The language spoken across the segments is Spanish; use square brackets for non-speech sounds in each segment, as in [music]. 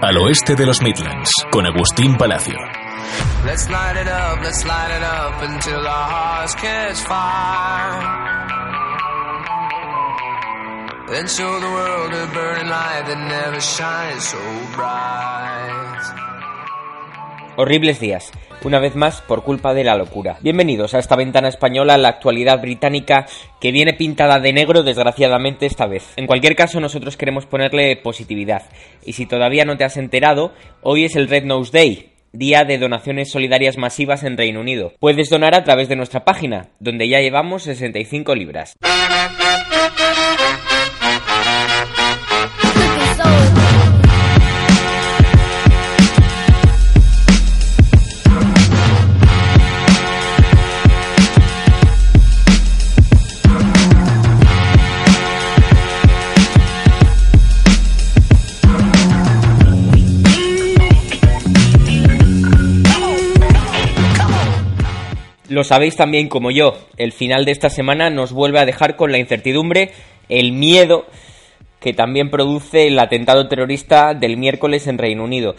Al oeste de los Midlands, con Agustín Palacio. Let's light it up, let's light it up until our hearts catch fire. Then show the world a burning light that never shines so bright. Horribles días una vez más por culpa de la locura. Bienvenidos a esta ventana española, la actualidad británica que viene pintada de negro desgraciadamente esta vez. En cualquier caso nosotros queremos ponerle positividad. Y si todavía no te has enterado, hoy es el Red Nose Day, Día de Donaciones Solidarias Masivas en Reino Unido. Puedes donar a través de nuestra página, donde ya llevamos 65 libras. Lo sabéis también como yo, el final de esta semana nos vuelve a dejar con la incertidumbre, el miedo que también produce el atentado terrorista del miércoles en Reino Unido.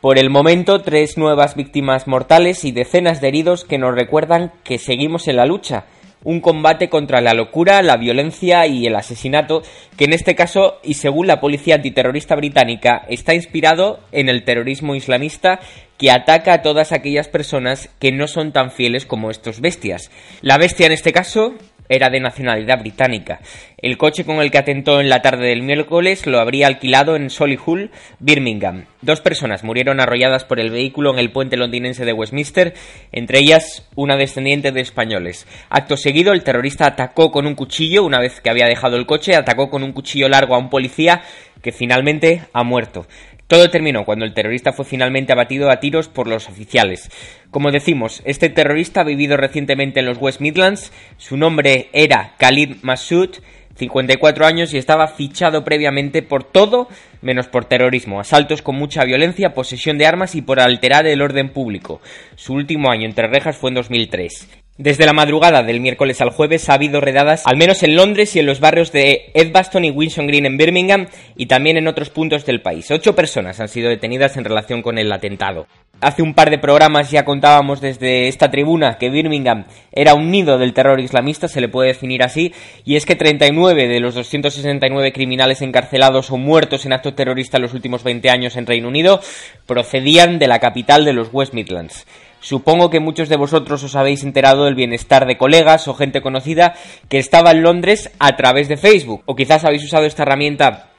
Por el momento, tres nuevas víctimas mortales y decenas de heridos que nos recuerdan que seguimos en la lucha. Un combate contra la locura, la violencia y el asesinato, que en este caso, y según la policía antiterrorista británica, está inspirado en el terrorismo islamista que ataca a todas aquellas personas que no son tan fieles como estos bestias. La bestia en este caso era de nacionalidad británica. El coche con el que atentó en la tarde del miércoles lo habría alquilado en Solihull, Birmingham. Dos personas murieron arrolladas por el vehículo en el puente londinense de Westminster, entre ellas una descendiente de españoles. Acto seguido, el terrorista atacó con un cuchillo, una vez que había dejado el coche, atacó con un cuchillo largo a un policía que finalmente ha muerto. Todo terminó cuando el terrorista fue finalmente abatido a tiros por los oficiales. Como decimos, este terrorista ha vivido recientemente en los West Midlands, su nombre era Khalid Massoud, 54 años y estaba fichado previamente por todo menos por terrorismo, asaltos con mucha violencia, posesión de armas y por alterar el orden público. Su último año entre rejas fue en 2003. Desde la madrugada del miércoles al jueves ha habido redadas, al menos en Londres y en los barrios de Edgbaston y Wilson Green en Birmingham y también en otros puntos del país. Ocho personas han sido detenidas en relación con el atentado. Hace un par de programas ya contábamos desde esta tribuna que Birmingham era un nido del terror islamista, se le puede definir así, y es que 39 de los 269 criminales encarcelados o muertos en actos terroristas en los últimos 20 años en Reino Unido procedían de la capital de los West Midlands. Supongo que muchos de vosotros os habéis enterado del bienestar de colegas o gente conocida que estaba en Londres a través de Facebook. O quizás habéis usado esta herramienta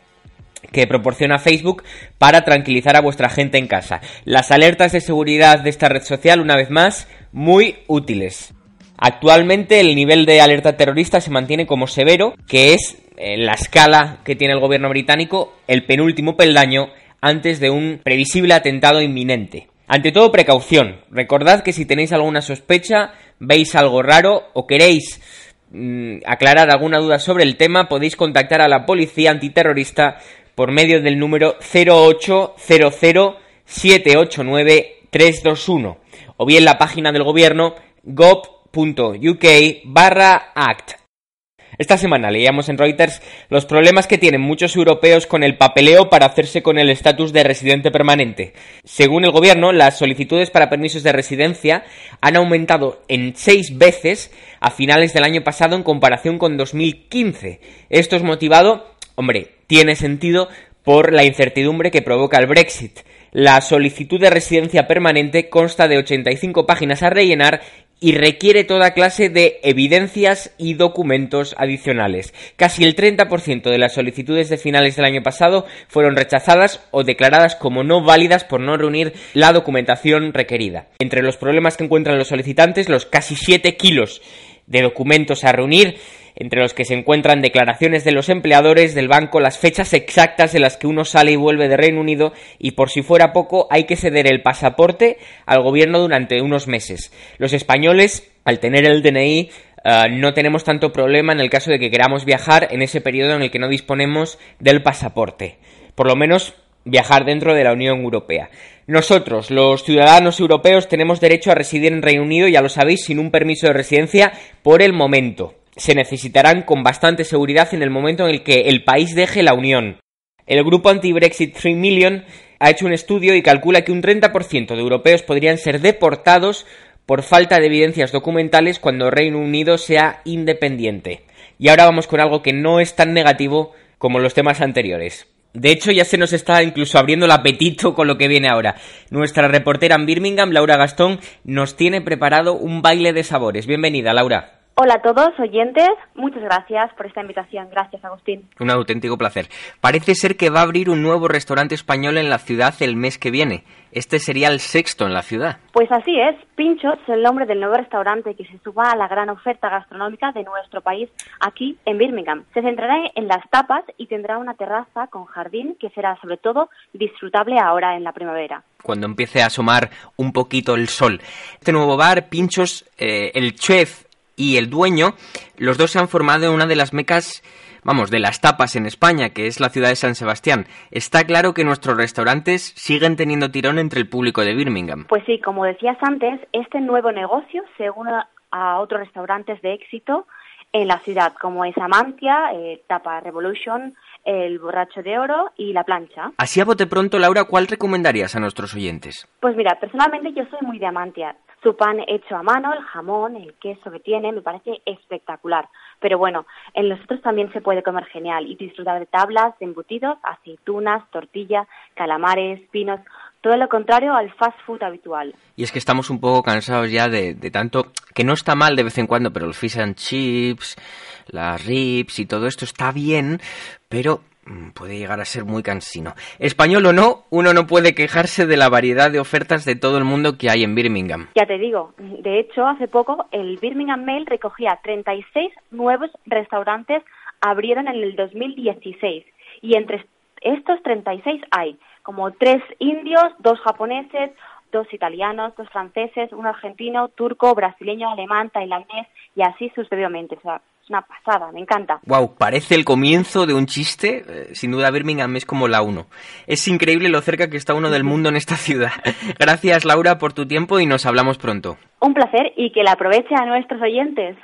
que proporciona Facebook para tranquilizar a vuestra gente en casa. Las alertas de seguridad de esta red social, una vez más, muy útiles. Actualmente el nivel de alerta terrorista se mantiene como severo, que es en la escala que tiene el gobierno británico el penúltimo peldaño antes de un previsible atentado inminente. Ante todo, precaución. Recordad que si tenéis alguna sospecha, veis algo raro o queréis mm, aclarar alguna duda sobre el tema, podéis contactar a la policía antiterrorista por medio del número 0800 789 321 o bien la página del gobierno gov.uk barra act esta semana leíamos en Reuters los problemas que tienen muchos europeos con el papeleo para hacerse con el estatus de residente permanente. Según el gobierno, las solicitudes para permisos de residencia han aumentado en seis veces a finales del año pasado en comparación con 2015. Esto es motivado, hombre, tiene sentido por la incertidumbre que provoca el Brexit. La solicitud de residencia permanente consta de 85 páginas a rellenar y requiere toda clase de evidencias y documentos adicionales. Casi el 30% de las solicitudes de finales del año pasado fueron rechazadas o declaradas como no válidas por no reunir la documentación requerida. Entre los problemas que encuentran los solicitantes, los casi 7 kilos de documentos a reunir, entre los que se encuentran declaraciones de los empleadores del banco, las fechas exactas en las que uno sale y vuelve de Reino Unido y por si fuera poco hay que ceder el pasaporte al gobierno durante unos meses. Los españoles, al tener el DNI, eh, no tenemos tanto problema en el caso de que queramos viajar en ese periodo en el que no disponemos del pasaporte. Por lo menos viajar dentro de la Unión Europea. Nosotros, los ciudadanos europeos, tenemos derecho a residir en Reino Unido, ya lo sabéis, sin un permiso de residencia por el momento. Se necesitarán con bastante seguridad en el momento en el que el país deje la Unión. El grupo anti-Brexit 3 Million ha hecho un estudio y calcula que un 30% de europeos podrían ser deportados por falta de evidencias documentales cuando Reino Unido sea independiente. Y ahora vamos con algo que no es tan negativo como los temas anteriores. De hecho, ya se nos está incluso abriendo el apetito con lo que viene ahora. Nuestra reportera en Birmingham, Laura Gastón, nos tiene preparado un baile de sabores. Bienvenida, Laura. Hola a todos, oyentes. Muchas gracias por esta invitación. Gracias, Agustín. Un auténtico placer. Parece ser que va a abrir un nuevo restaurante español en la ciudad el mes que viene. Este sería el sexto en la ciudad. Pues así es. Pincho es el nombre del nuevo restaurante que se suba a la gran oferta gastronómica de nuestro país aquí en Birmingham. Se centrará en las tapas y tendrá una terraza con jardín que será sobre todo disfrutable ahora en la primavera cuando empiece a asomar un poquito el sol. Este nuevo bar, Pinchos, eh, el chef y el dueño, los dos se han formado en una de las mecas vamos, de las tapas en España, que es la ciudad de San Sebastián. Está claro que nuestros restaurantes siguen teniendo tirón entre el público de Birmingham. Pues sí, como decías antes, este nuevo negocio se une a otros restaurantes de éxito en la ciudad, como es Amantia, eh, Tapa Revolution, el borracho de oro y la plancha. Así a bote pronto, Laura, ¿cuál recomendarías a nuestros oyentes? Pues mira, personalmente yo soy muy de Amantia. Su pan hecho a mano, el jamón, el queso que tiene, me parece espectacular. Pero bueno, en los otros también se puede comer genial y disfrutar de tablas, de embutidos, aceitunas, tortilla, calamares, pinos, todo lo contrario al fast food habitual. Y es que estamos un poco cansados ya de, de, tanto, que no está mal de vez en cuando, pero el fish and chips, las ribs y todo esto está bien, pero Mm, puede llegar a ser muy cansino. Español o no, uno no puede quejarse de la variedad de ofertas de todo el mundo que hay en Birmingham. Ya te digo, de hecho, hace poco el Birmingham Mail recogía 36 nuevos restaurantes abrieron en el 2016 y entre estos 36 hay como tres indios, dos japoneses, dos italianos, dos franceses, un argentino, turco, brasileño, alemán, tailandés y así sucesivamente. O sea, una pasada, me encanta. Wow, parece el comienzo de un chiste. Eh, sin duda Birmingham es como la uno. Es increíble lo cerca que está uno del mundo en esta ciudad. [laughs] Gracias Laura por tu tiempo y nos hablamos pronto. Un placer y que la aproveche a nuestros oyentes.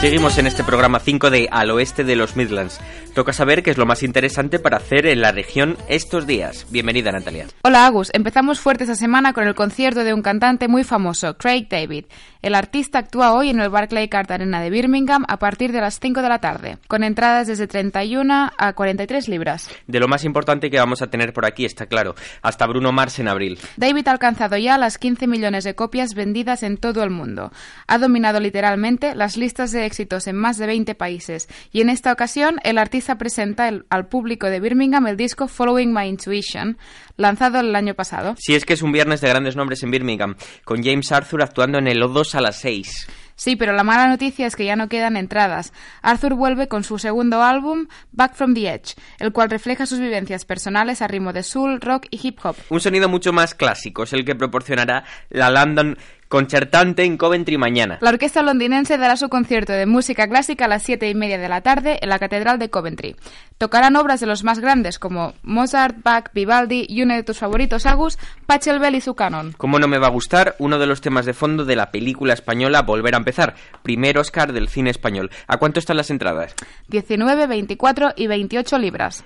Seguimos en este programa 5 de Al Oeste de los Midlands. Toca saber qué es lo más interesante para hacer en la región estos días. Bienvenida, Natalia. Hola, Agus. Empezamos fuerte esta semana con el concierto de un cantante muy famoso, Craig David. El artista actúa hoy en el Barclaycard Arena de Birmingham a partir de las 5 de la tarde, con entradas desde 31 a 43 libras. De lo más importante que vamos a tener por aquí, está claro, hasta Bruno Mars en abril. David ha alcanzado ya las 15 millones de copias vendidas en todo el mundo. Ha dominado literalmente las listas de éxitos en más de 20 países y en esta ocasión el artista presenta al público de Birmingham el disco Following My Intuition, lanzado el año pasado. Si es que es un viernes de grandes nombres en Birmingham, con James Arthur actuando en el O2 a las 6. Sí, pero la mala noticia es que ya no quedan entradas. Arthur vuelve con su segundo álbum, Back from the Edge, el cual refleja sus vivencias personales a ritmo de soul, rock y hip hop. Un sonido mucho más clásico es el que proporcionará la London concertante en Coventry mañana. La orquesta londinense dará su concierto de música clásica a las siete y media de la tarde en la Catedral de Coventry. Tocarán obras de los más grandes como Mozart, Bach, Vivaldi y uno de tus favoritos, Agus, Pachelbel y su canon. Como no me va a gustar uno de los temas de fondo de la película española Volver a empezar, primer Oscar del cine español. ¿A cuánto están las entradas? 19, 24 y 28 libras.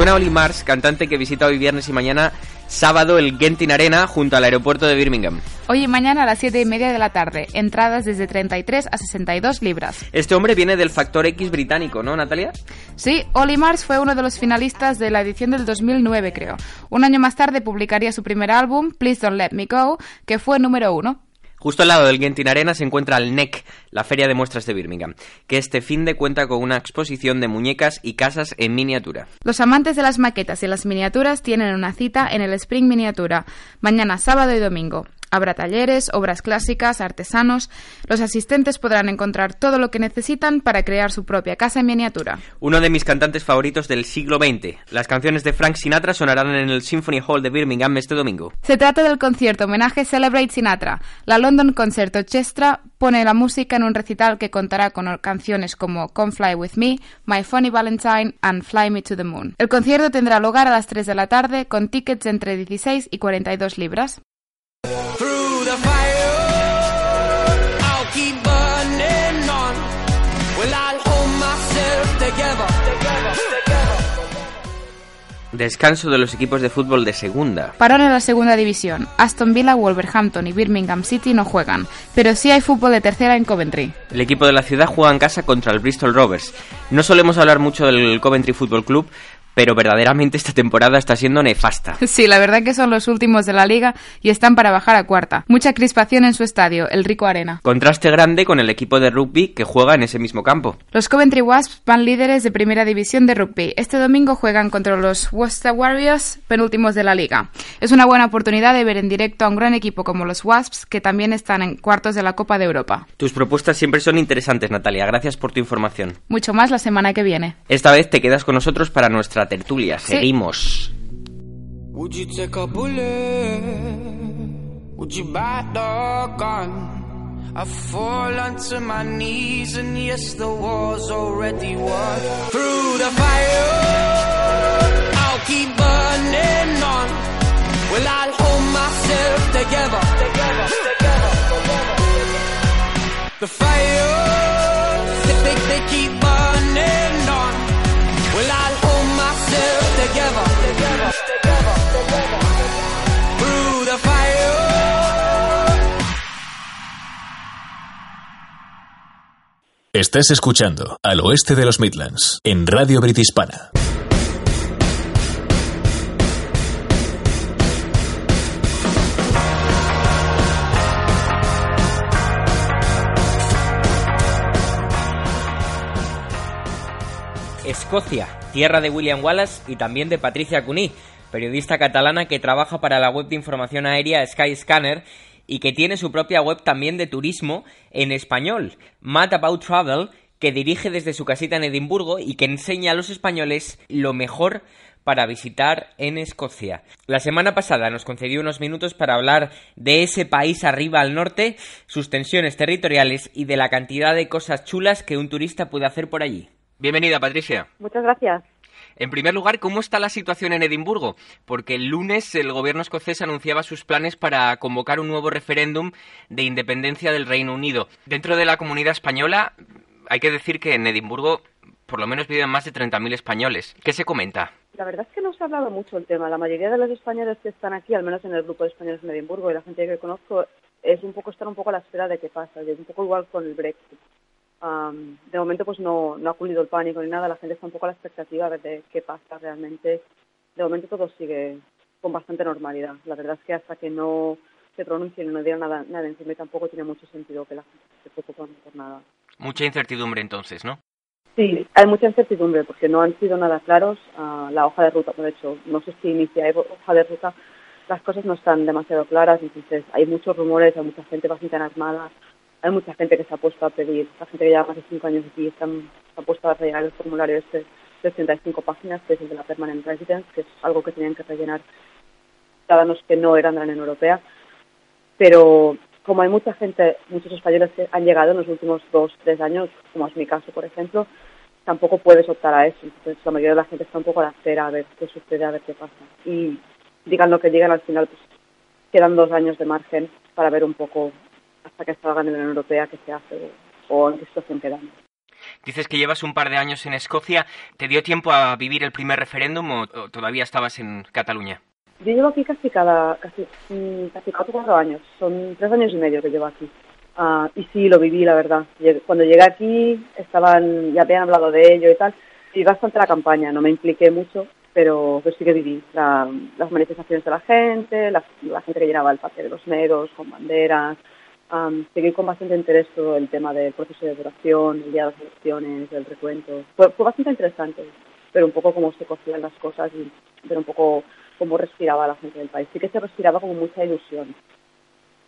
Suena Oli Mars, cantante que visita hoy viernes y mañana Sábado el Genting Arena junto al aeropuerto de Birmingham. Hoy y mañana a las 7 y media de la tarde. Entradas desde 33 a 62 libras. Este hombre viene del Factor X británico, ¿no, Natalia? Sí, Oli Mars fue uno de los finalistas de la edición del 2009, creo. Un año más tarde publicaría su primer álbum, Please Don't Let Me Go, que fue número uno. Justo al lado del Genting Arena se encuentra el NEC, la Feria de Muestras de Birmingham, que este fin de cuenta con una exposición de muñecas y casas en miniatura. Los amantes de las maquetas y las miniaturas tienen una cita en el Spring Miniatura, mañana sábado y domingo. Habrá talleres, obras clásicas, artesanos. Los asistentes podrán encontrar todo lo que necesitan para crear su propia casa en miniatura. Uno de mis cantantes favoritos del siglo XX. Las canciones de Frank Sinatra sonarán en el Symphony Hall de Birmingham este domingo. Se trata del concierto homenaje Celebrate Sinatra. La London Concert Orchestra pone la música en un recital que contará con canciones como Come Fly With Me, My Funny Valentine and Fly Me to the Moon. El concierto tendrá lugar a las 3 de la tarde con tickets entre 16 y 42 libras. Descanso de los equipos de fútbol de segunda. Parón en la segunda división. Aston Villa, Wolverhampton y Birmingham City no juegan, pero sí hay fútbol de tercera en Coventry. El equipo de la ciudad juega en casa contra el Bristol Rovers. No solemos hablar mucho del Coventry Football Club, pero verdaderamente esta temporada está siendo nefasta. [laughs] Sí, la verdad que son los últimos de la liga y están para bajar a cuarta. Mucha crispación en su estadio, el Rico Arena. Contraste grande con el equipo de rugby que juega en ese mismo campo. Los Coventry Wasps van líderes de primera división de rugby. Este domingo juegan contra los Worcester Warriors, penúltimos de la liga. Es una buena oportunidad de ver en directo a un gran equipo como los Wasps, que también están en cuartos de la Copa de Europa. Tus propuestas siempre son interesantes, Natalia. Gracias por tu información. Mucho más la semana que viene. Esta vez te quedas con nosotros para nuestra tertulia. Seguimos. Would you take a bullet? Would you buy the gun? I fall onto my knees and yes, the war's already won. Through the fire, I'll keep burning on. Well, I'll hold myself together. The fire, they, they, they keep Estás escuchando Al Oeste de los Midlands en Radio Britispana. Escocia, tierra de William Wallace y también de Patricia Cuní, periodista catalana que trabaja para la web de información aérea Skyscanner y que tiene su propia web también de turismo en español, Mad About Travel, que dirige desde su casita en Edimburgo y que enseña a los españoles lo mejor para visitar en Escocia. La semana pasada nos concedió unos minutos para hablar de ese país arriba al norte, sus tensiones territoriales y de la cantidad de cosas chulas que un turista puede hacer por allí. Bienvenida, Patricia. Muchas gracias. En primer lugar, ¿cómo está la situación en Edimburgo? Porque el lunes el gobierno escocés anunciaba sus planes para convocar un nuevo referéndum de independencia del Reino Unido. Dentro de la comunidad española, hay que decir que en Edimburgo por lo menos viven más de 30.000 españoles. ¿Qué se comenta? La verdad es que no se ha hablado mucho el tema. La mayoría de los españoles que están aquí, al menos en el grupo de españoles en Edimburgo y la gente que conozco, es un poco estar un poco a la espera de qué pasa. Es un poco igual con el Brexit. Um, de momento pues no, no ha cundido el pánico ni nada, la gente está un poco a la expectativa de, de qué pasa realmente. De momento todo sigue con bastante normalidad. La verdad es que hasta que no se pronuncien y no digan nada, nada encima tampoco tiene mucho sentido que la gente se preocupe por nada. Mucha incertidumbre entonces, ¿no? Sí, hay mucha incertidumbre porque no han sido nada claros uh, la hoja de ruta. Por hecho, no sé si inicia hoja de ruta, las cosas no están demasiado claras, entonces hay muchos rumores, hay mucha gente bastante armada, hay mucha gente que se ha puesto a pedir, la gente que lleva más de cinco años aquí están, se ha puesto a rellenar el formulario este de 35 páginas, que es el de la Permanent Residence, que es algo que tenían que rellenar ciudadanos que no eran de la Unión Europea. Pero como hay mucha gente, muchos españoles que han llegado en los últimos dos, tres años, como es mi caso, por ejemplo, tampoco puedes optar a eso. Entonces, la mayoría de la gente está un poco a la espera a ver qué sucede, a ver qué pasa. Y digan lo que digan, al final pues quedan dos años de margen para ver un poco hasta que salgan de la Unión Europea qué se hace o en qué situación quedamos. Dices que llevas un par de años en Escocia. ¿Te dio tiempo a vivir el primer referéndum o, o todavía estabas en Cataluña? Yo llevo aquí casi cada, casi, mm, casi cuatro años, son tres años y medio que llevo aquí. Ah, y sí, lo viví, la verdad. Cuando llegué aquí, estaban, ya habían hablado de ello y tal, y bastante la campaña, no me impliqué mucho, pero, sí que viví las manifestaciones de la gente, la, gente que llenaba el parque de los negros con banderas. Seguí con bastante interés todo el tema del proceso de duración, el día de las elecciones, el recuento. Fue, fue bastante interesante, pero un poco cómo se cocían las cosas y ver un poco cómo respiraba la gente del país. Sí que se respiraba como mucha ilusión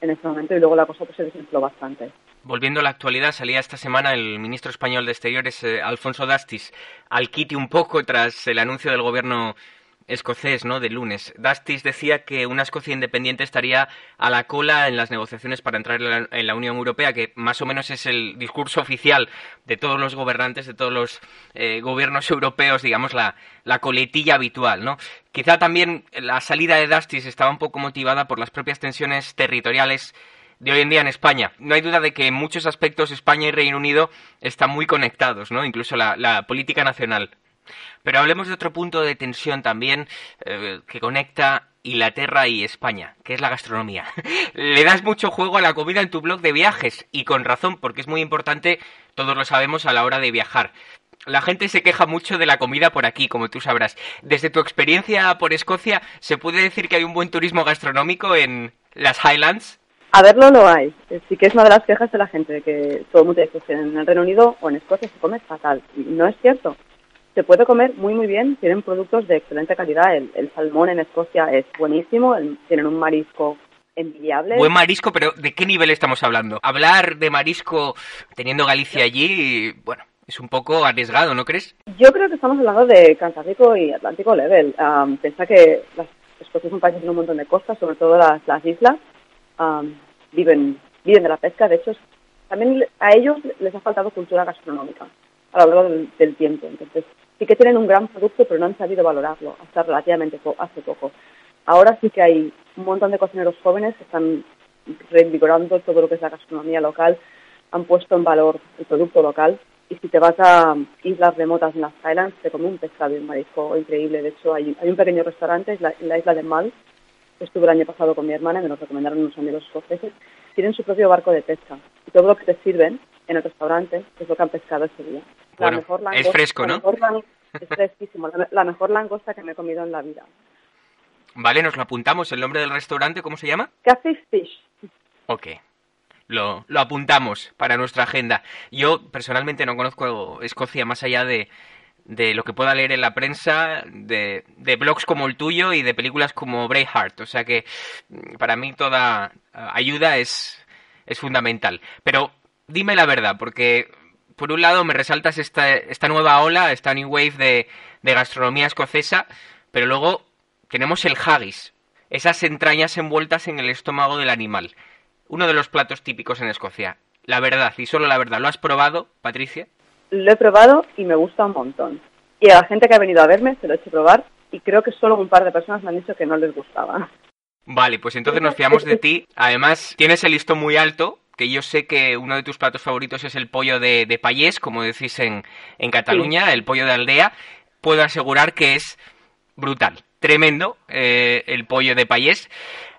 en ese momento y luego la cosa pues se desinfló bastante. Volviendo a la actualidad, salía esta semana el ministro español de Exteriores, eh, Alfonso Dastis, al quite un poco tras el anuncio del gobierno escocés, ¿no? De lunes. Dastis decía que una Escocia independiente estaría a la cola en las negociaciones para entrar en la, Unión Europea, que más o menos es el discurso oficial de todos los gobernantes, de todos los eh, gobiernos europeos, digamos, la, la coletilla habitual, ¿no? Quizá también la salida de Dastis estaba un poco motivada por las propias tensiones territoriales de hoy en día en España. No hay duda de que en muchos aspectos España y Reino Unido están muy conectados, ¿no? Incluso la política nacional. Pero hablemos de otro punto de tensión también eh, que conecta Inglaterra y España, que es la gastronomía. [laughs] Le das mucho juego a la comida en tu blog de viajes y con razón, porque es muy importante, todos lo sabemos, a la hora de viajar. La gente se queja mucho de la comida por aquí, como tú sabrás. Desde tu experiencia por Escocia, ¿se puede decir que hay un buen turismo gastronómico en las Highlands? A verlo lo hay. Sí que es una de las quejas de la gente, que todo el mundo dice que en el Reino Unido o en Escocia se come fatal. No es cierto se puede comer muy muy bien, tienen productos de excelente calidad, el, salmón en Escocia es buenísimo, tienen un marisco envidiable. Buen marisco, pero ¿de qué nivel estamos hablando? Hablar de marisco teniendo Galicia allí, bueno, es un poco arriesgado, ¿no crees? Yo creo que estamos hablando de Cantábrico y Atlántico Level. Um, piensa que las, Escocia es un país que tiene un montón de costas, sobre todo las, las islas, viven, viven de la pesca, de hecho también a ellos les ha faltado cultura gastronómica a lo largo del tiempo. Entonces, sí que tienen un gran producto, pero no han sabido valorarlo hasta relativamente hace poco. Ahora sí que hay un montón de cocineros jóvenes que están reinvigorando todo lo que es la gastronomía local, han puesto en valor el producto local y si te vas a islas remotas en las Highlands te come un pescado y un marisco increíble. De hecho, hay, hay un pequeño restaurante en la isla de Mal, estuve el año pasado con mi hermana y me lo recomendaron unos amigos escoceses, tienen su propio barco de pesca y todo lo que te sirven en el restaurante es lo que han pescado ese día es fresco, ¿no? es fresquísimo, la, mejor langosta que me he comido en la vida. Vale, nos lo apuntamos. ¿El nombre del restaurante cómo se llama? Café Fish. Ok. Lo, lo apuntamos para nuestra agenda. Yo personalmente no conozco Escocia más allá de, de lo que pueda leer en la prensa, de, de, blogs como el tuyo y de películas como Braveheart. O sea que para mí toda ayuda es, es fundamental. Pero dime la verdad, porque por un lado me resaltas esta, esta nueva ola, esta new wave de, gastronomía escocesa, pero luego tenemos el haggis, esas entrañas envueltas en el estómago del animal, uno de los platos típicos en Escocia. La verdad, y solo la verdad, ¿lo has probado, Patricia? Lo he probado y me gusta un montón. Y a la gente que ha venido a verme se lo he hecho probar y creo que solo un par de personas me han dicho que no les gustaba. Vale, pues entonces nos fiamos de ti. Además, tienes el listo muy alto que yo sé que uno de tus platos favoritos es el pollo de, de payés, como decís en, en Cataluña, el pollo de aldea, puedo asegurar que es brutal, tremendo eh, el pollo de payés.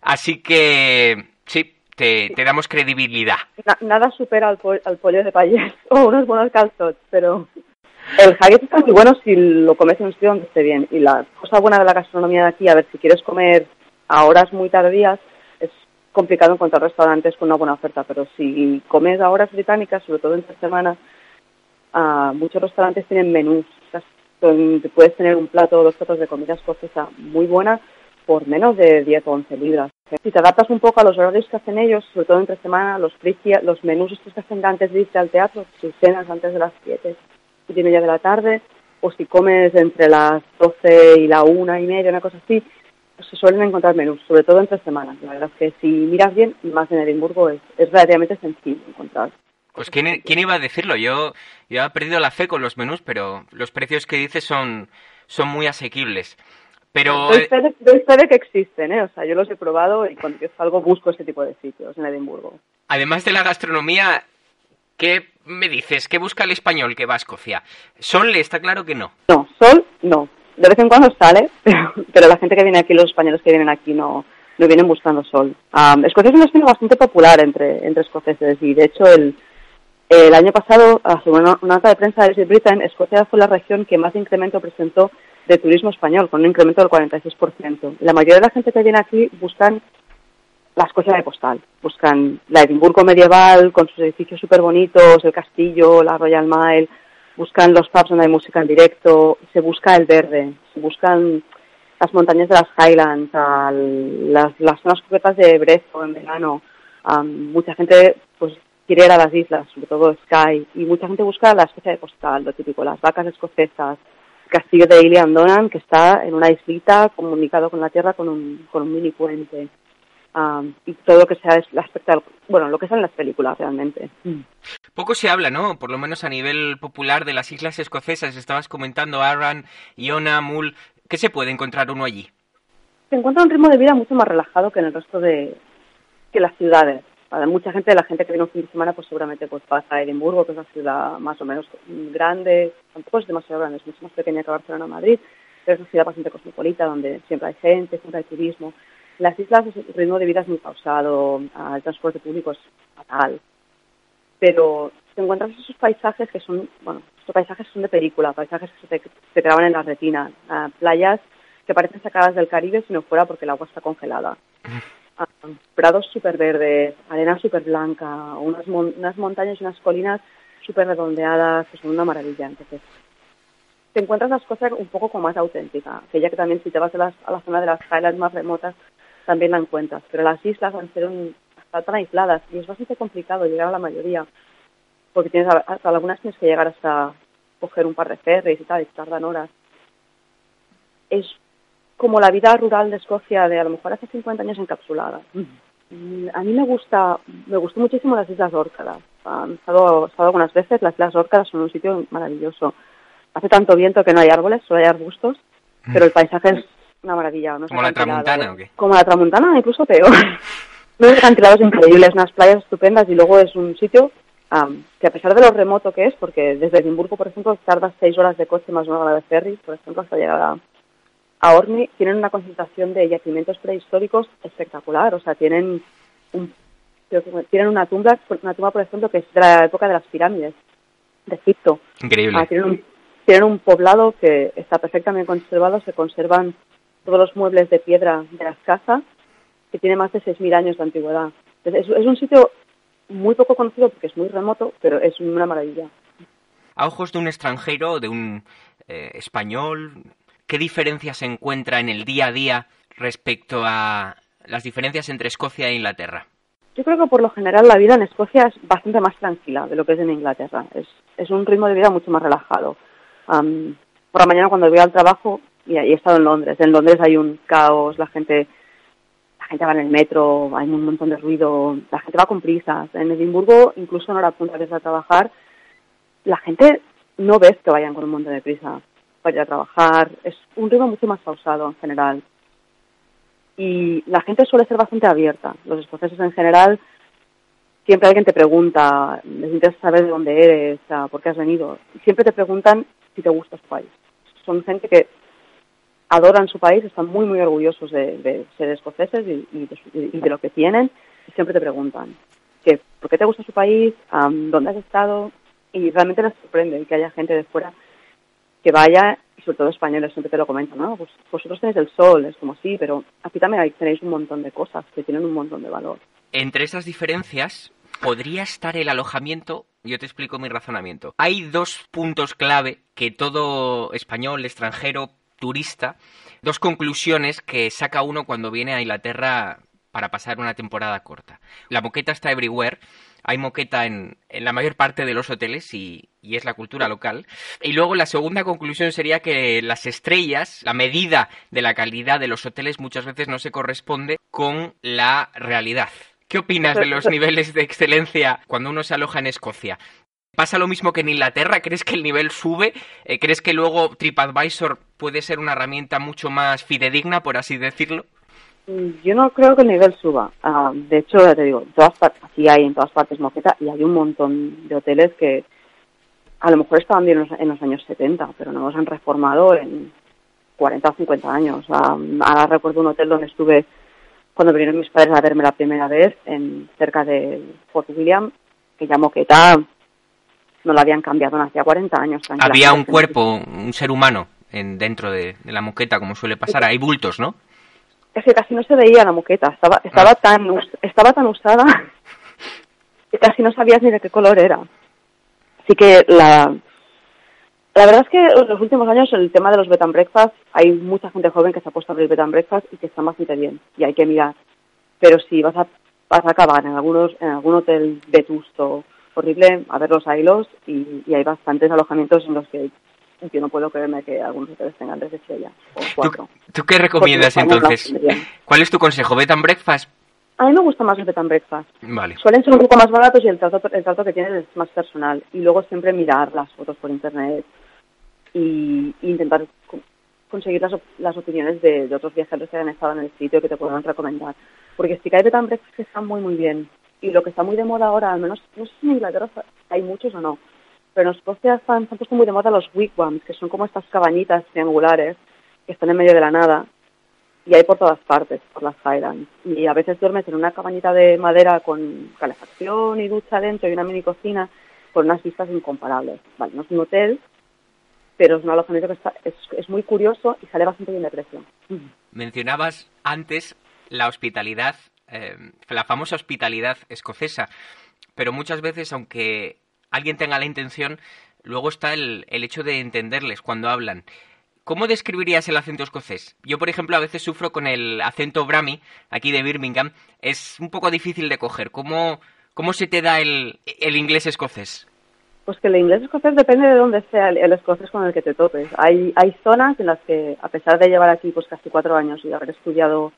Así que sí, te, te damos credibilidad. nada supera al, pollo de payés [laughs] o unos buenos calzots, pero el haggis está muy bueno si lo comes en un sitio donde esté bien. Y la cosa buena de la gastronomía de aquí, a ver, si quieres comer a horas muy tardías, complicado encontrar restaurantes con una buena oferta, pero si comes a horas británicas, sobre todo entre semana, uh, muchos restaurantes tienen menús donde puedes tener un plato o dos platos de comida escocesa muy buena por menos de 10 o 11 libras. Si te adaptas un poco a los horarios que hacen ellos, sobre todo entre semana, los, los menús estos que hacen antes de irte al teatro, si cenas antes de las 7 y media de la tarde, o si comes entre las 12 y la una y media, una cosa así, se suelen encontrar menús, sobre todo entre semanas. La verdad es que si miras bien, más en Edimburgo es, es relativamente sencillo encontrar. Pues ¿quién, ¿quién, iba a decirlo? Yo, yo he perdido la fe con los menús, pero los precios que dices son, son muy asequibles. Pero... Doy fe, de, que existen, ¿eh? O sea, yo los he probado y cuando salgo busco ese tipo de sitios en Edimburgo. Además de la gastronomía, ¿qué me dices? ¿Qué busca el español que va a Escocia? ¿Sol está claro que no? No, sol no. De vez en cuando sale, [laughs] pero, la gente que viene aquí, los españoles que vienen aquí, no, no vienen buscando sol. Escocia es un destino bastante popular entre, entre escoceses y de hecho el, el año pasado, según una, nota de prensa de Britain, Escocia fue la región que más incremento presentó de turismo español, con un incremento del 46%. La mayoría de la gente que viene aquí buscan la Escocia de postal, buscan la Edimburgo medieval con sus edificios súper bonitos, el castillo, la Royal Mile, buscan los pubs donde hay música en directo, se busca el verde, se buscan las montañas de las Highlands, las, las zonas concretas de Brezo en verano. mucha gente pues quiere ir a las islas, sobre todo Sky, y mucha gente busca la Escocia de postal, lo típico, las vacas escocesas, el castillo de Ilian Donan, que está en una islita comunicado con la tierra con un, con un mini puente y todo lo que sea el aspecto, bueno, lo que son las películas realmente. Mm. Poco se habla, ¿no? Por lo menos a nivel popular de las islas escocesas. Estabas comentando Arran, Iona, Mull. ¿Qué se puede encontrar uno allí? Se encuentra un ritmo de vida mucho más relajado que en el resto de que las ciudades. Para mucha gente, la gente que viene un fin de semana, pues seguramente pues pasa a Edimburgo, que es una ciudad más o menos grande, tampoco es demasiado grande, es mucho más pequeña que Barcelona o Madrid, pero es una ciudad bastante cosmopolita, donde siempre hay gente, siempre hay turismo. Las islas, el ritmo de vida es muy pausado, el transporte público es fatal, pero te encuentras esos paisajes que son, bueno, estos paisajes son de película, paisajes que se te, graban en la retina, playas que parecen sacadas del Caribe si no fuera porque el agua está congelada. Ah, prados súper verdes, arena súper blanca, unas, unas montañas y unas colinas súper redondeadas, que son una maravilla. Entonces, te encuentras las cosas un poco como más auténtica, que ya que también si te vas a, a la zona de las Highlands más remotas, también la encuentras. Pero las islas van a ser un, tan aisladas y es bastante complicado llegar a la mayoría, porque tienes hasta algunas tienes que llegar hasta coger un par de ferries y tal, y tardan horas. Es como la vida rural de Escocia de a lo mejor hace 50 años encapsulada. Mm, a mí me gusta, me gustó muchísimo las Islas Órcadas. He estado, estado algunas veces, las Islas Órcadas son un sitio maravilloso. Hace tanto viento que no hay árboles, solo hay arbustos, pero el paisaje es una maravilla. ¿Como la Tramuntana o qué? Como la Tramuntana, incluso peor. [laughs] unos acantilados increíbles, unas playas estupendas y luego es un sitio que a pesar de lo remoto que es, porque desde Edimburgo, por ejemplo, tardas seis horas de coche más una hora de ferry, por ejemplo, hasta llegar a, a Orny, tienen una concentración de yacimientos prehistóricos espectacular. O sea, tienen un, tienen una tumba, una tumba, por ejemplo, que es de la época de las pirámides de Egipto. Increíble. Ah, tienen, un, tienen un poblado que está perfectamente conservado, se conservan todos los muebles de piedra de las casas, que tiene más de 6.000 años de antigüedad. Es, es, un sitio muy poco conocido porque es muy remoto, pero es una maravilla. A ojos de un extranjero, de un eh, español, ¿qué diferencia se encuentra en el día a día respecto a las diferencias entre Escocia e Inglaterra? Yo creo que por lo general la vida en Escocia es bastante más tranquila de lo que es en Inglaterra. Es, es un ritmo de vida mucho más relajado. por la mañana cuando voy al trabajo y, he estado en Londres. En Londres hay un caos, la gente la gente va en el metro, hay un montón de ruido, la gente va con prisas. En Edimburgo, incluso en hora punta de trabajar, la gente no ves que vayan con un montón de prisa para ir a trabajar. Es un ritmo mucho más pausado en general. Y la gente suele ser bastante abierta. Los escoceses en general, siempre alguien te pregunta, les interesa saber de dónde eres, por qué has venido. Siempre te preguntan si te gusta su país. Son gente que adoran su país, están muy, muy orgullosos de, ser escoceses y, de, lo que tienen. Y siempre te preguntan, que, ¿por qué te gusta su país? ¿Dónde has estado? Y realmente les sorprende que haya gente de fuera que vaya, y sobre todo españoles, siempre te lo comentan, ¿no? Pues vosotros tenéis el sol, es como sí, pero aquí también tenéis un montón de cosas que tienen un montón de valor. Entre esas diferencias, podría estar el alojamiento yo te explico mi razonamiento. Hay dos puntos clave que todo español, extranjero, turista, dos conclusiones que saca uno cuando viene a Inglaterra para pasar una temporada corta. La moqueta está everywhere, hay moqueta en, la mayor parte de los hoteles y, y, es la cultura local. Y luego la segunda conclusión sería que las estrellas, la medida de la calidad de los hoteles muchas veces no se corresponde con la realidad. ¿Qué opinas de los [laughs] niveles de excelencia cuando uno se aloja en Escocia? ¿Pasa lo mismo que en Inglaterra? ¿Crees que el nivel sube? Eh, ¿Crees que luego TripAdvisor puede ser una herramienta mucho más fidedigna, por así decirlo? Mm, yo no creo que el nivel suba. Ah, de hecho, ya te digo, todas partes, aquí hay en todas partes moqueta y hay un montón de hoteles que a lo mejor estaban bien en los, años 70, pero no los han reformado en 40 o 50 años. ahora recuerdo un hotel donde estuve cuando vinieron mis padres a verme la primera vez, en cerca de Fort William, que ya moqueta no la habían cambiado en hacía 40 años. Había un cuerpo, un ser humano en, dentro de, la moqueta, como suele pasar. Hay bultos, ¿no? Es que casi no se veía la moqueta. Estaba, estaba, ah. tan, estaba tan usada [laughs] que casi no sabías ni de qué color era. Así que la, la verdad es que en los últimos años el tema de los bed and breakfast, hay mucha gente joven que se ha puesto a abrir bed and breakfast y que está bastante bien y hay que mirar. Pero si vas a, vas a acabar en algunos en algún hotel vetusto horrible, a ver los hilos y, y hay bastantes alojamientos en los que yo no puedo creerme que algunos hoteles tengan tres estrellas o cuatro. ¿Tú, qué recomiendas entonces? ¿Cuál es tu consejo? ¿Bed and breakfast? A mí me gusta más el bed and breakfast. Vale. Suelen ser un poco más baratos y el trato, el trato que tienen es más personal. Y luego siempre mirar las fotos por internet y, intentar conseguir las, las opiniones de, otros viajeros que hayan estado en el sitio que te puedan recomendar. Porque que hay bed and breakfast que están muy, muy bien. Y lo que está muy de moda ahora, al menos, no sé si en Inglaterra hay muchos o no, pero en Escocia están, se puesto muy de moda los wigwams, que son como estas cabañitas triangulares que están en medio de la nada y hay por todas partes, por las Highlands. Y a veces duermes en una cabañita de madera con calefacción y ducha dentro y una mini cocina con unas vistas incomparables. Vale, no es un hotel, pero es un alojamiento que está, es, es muy curioso y sale bastante bien de precio. Mencionabas antes la hospitalidad, eh, la famosa hospitalidad escocesa, pero muchas veces, aunque alguien tenga la intención, luego está el, el hecho de entenderles cuando hablan. ¿Cómo describirías el acento escocés? Yo, por ejemplo, a veces sufro con el acento Brahmi, aquí de Birmingham. Es un poco difícil de coger. ¿Cómo, cómo se te da el, el inglés escocés? Pues que el inglés escocés depende de dónde sea el, escocés con el que te topes. Hay, hay zonas en las que, a pesar de llevar aquí pues casi cuatro años y haber estudiado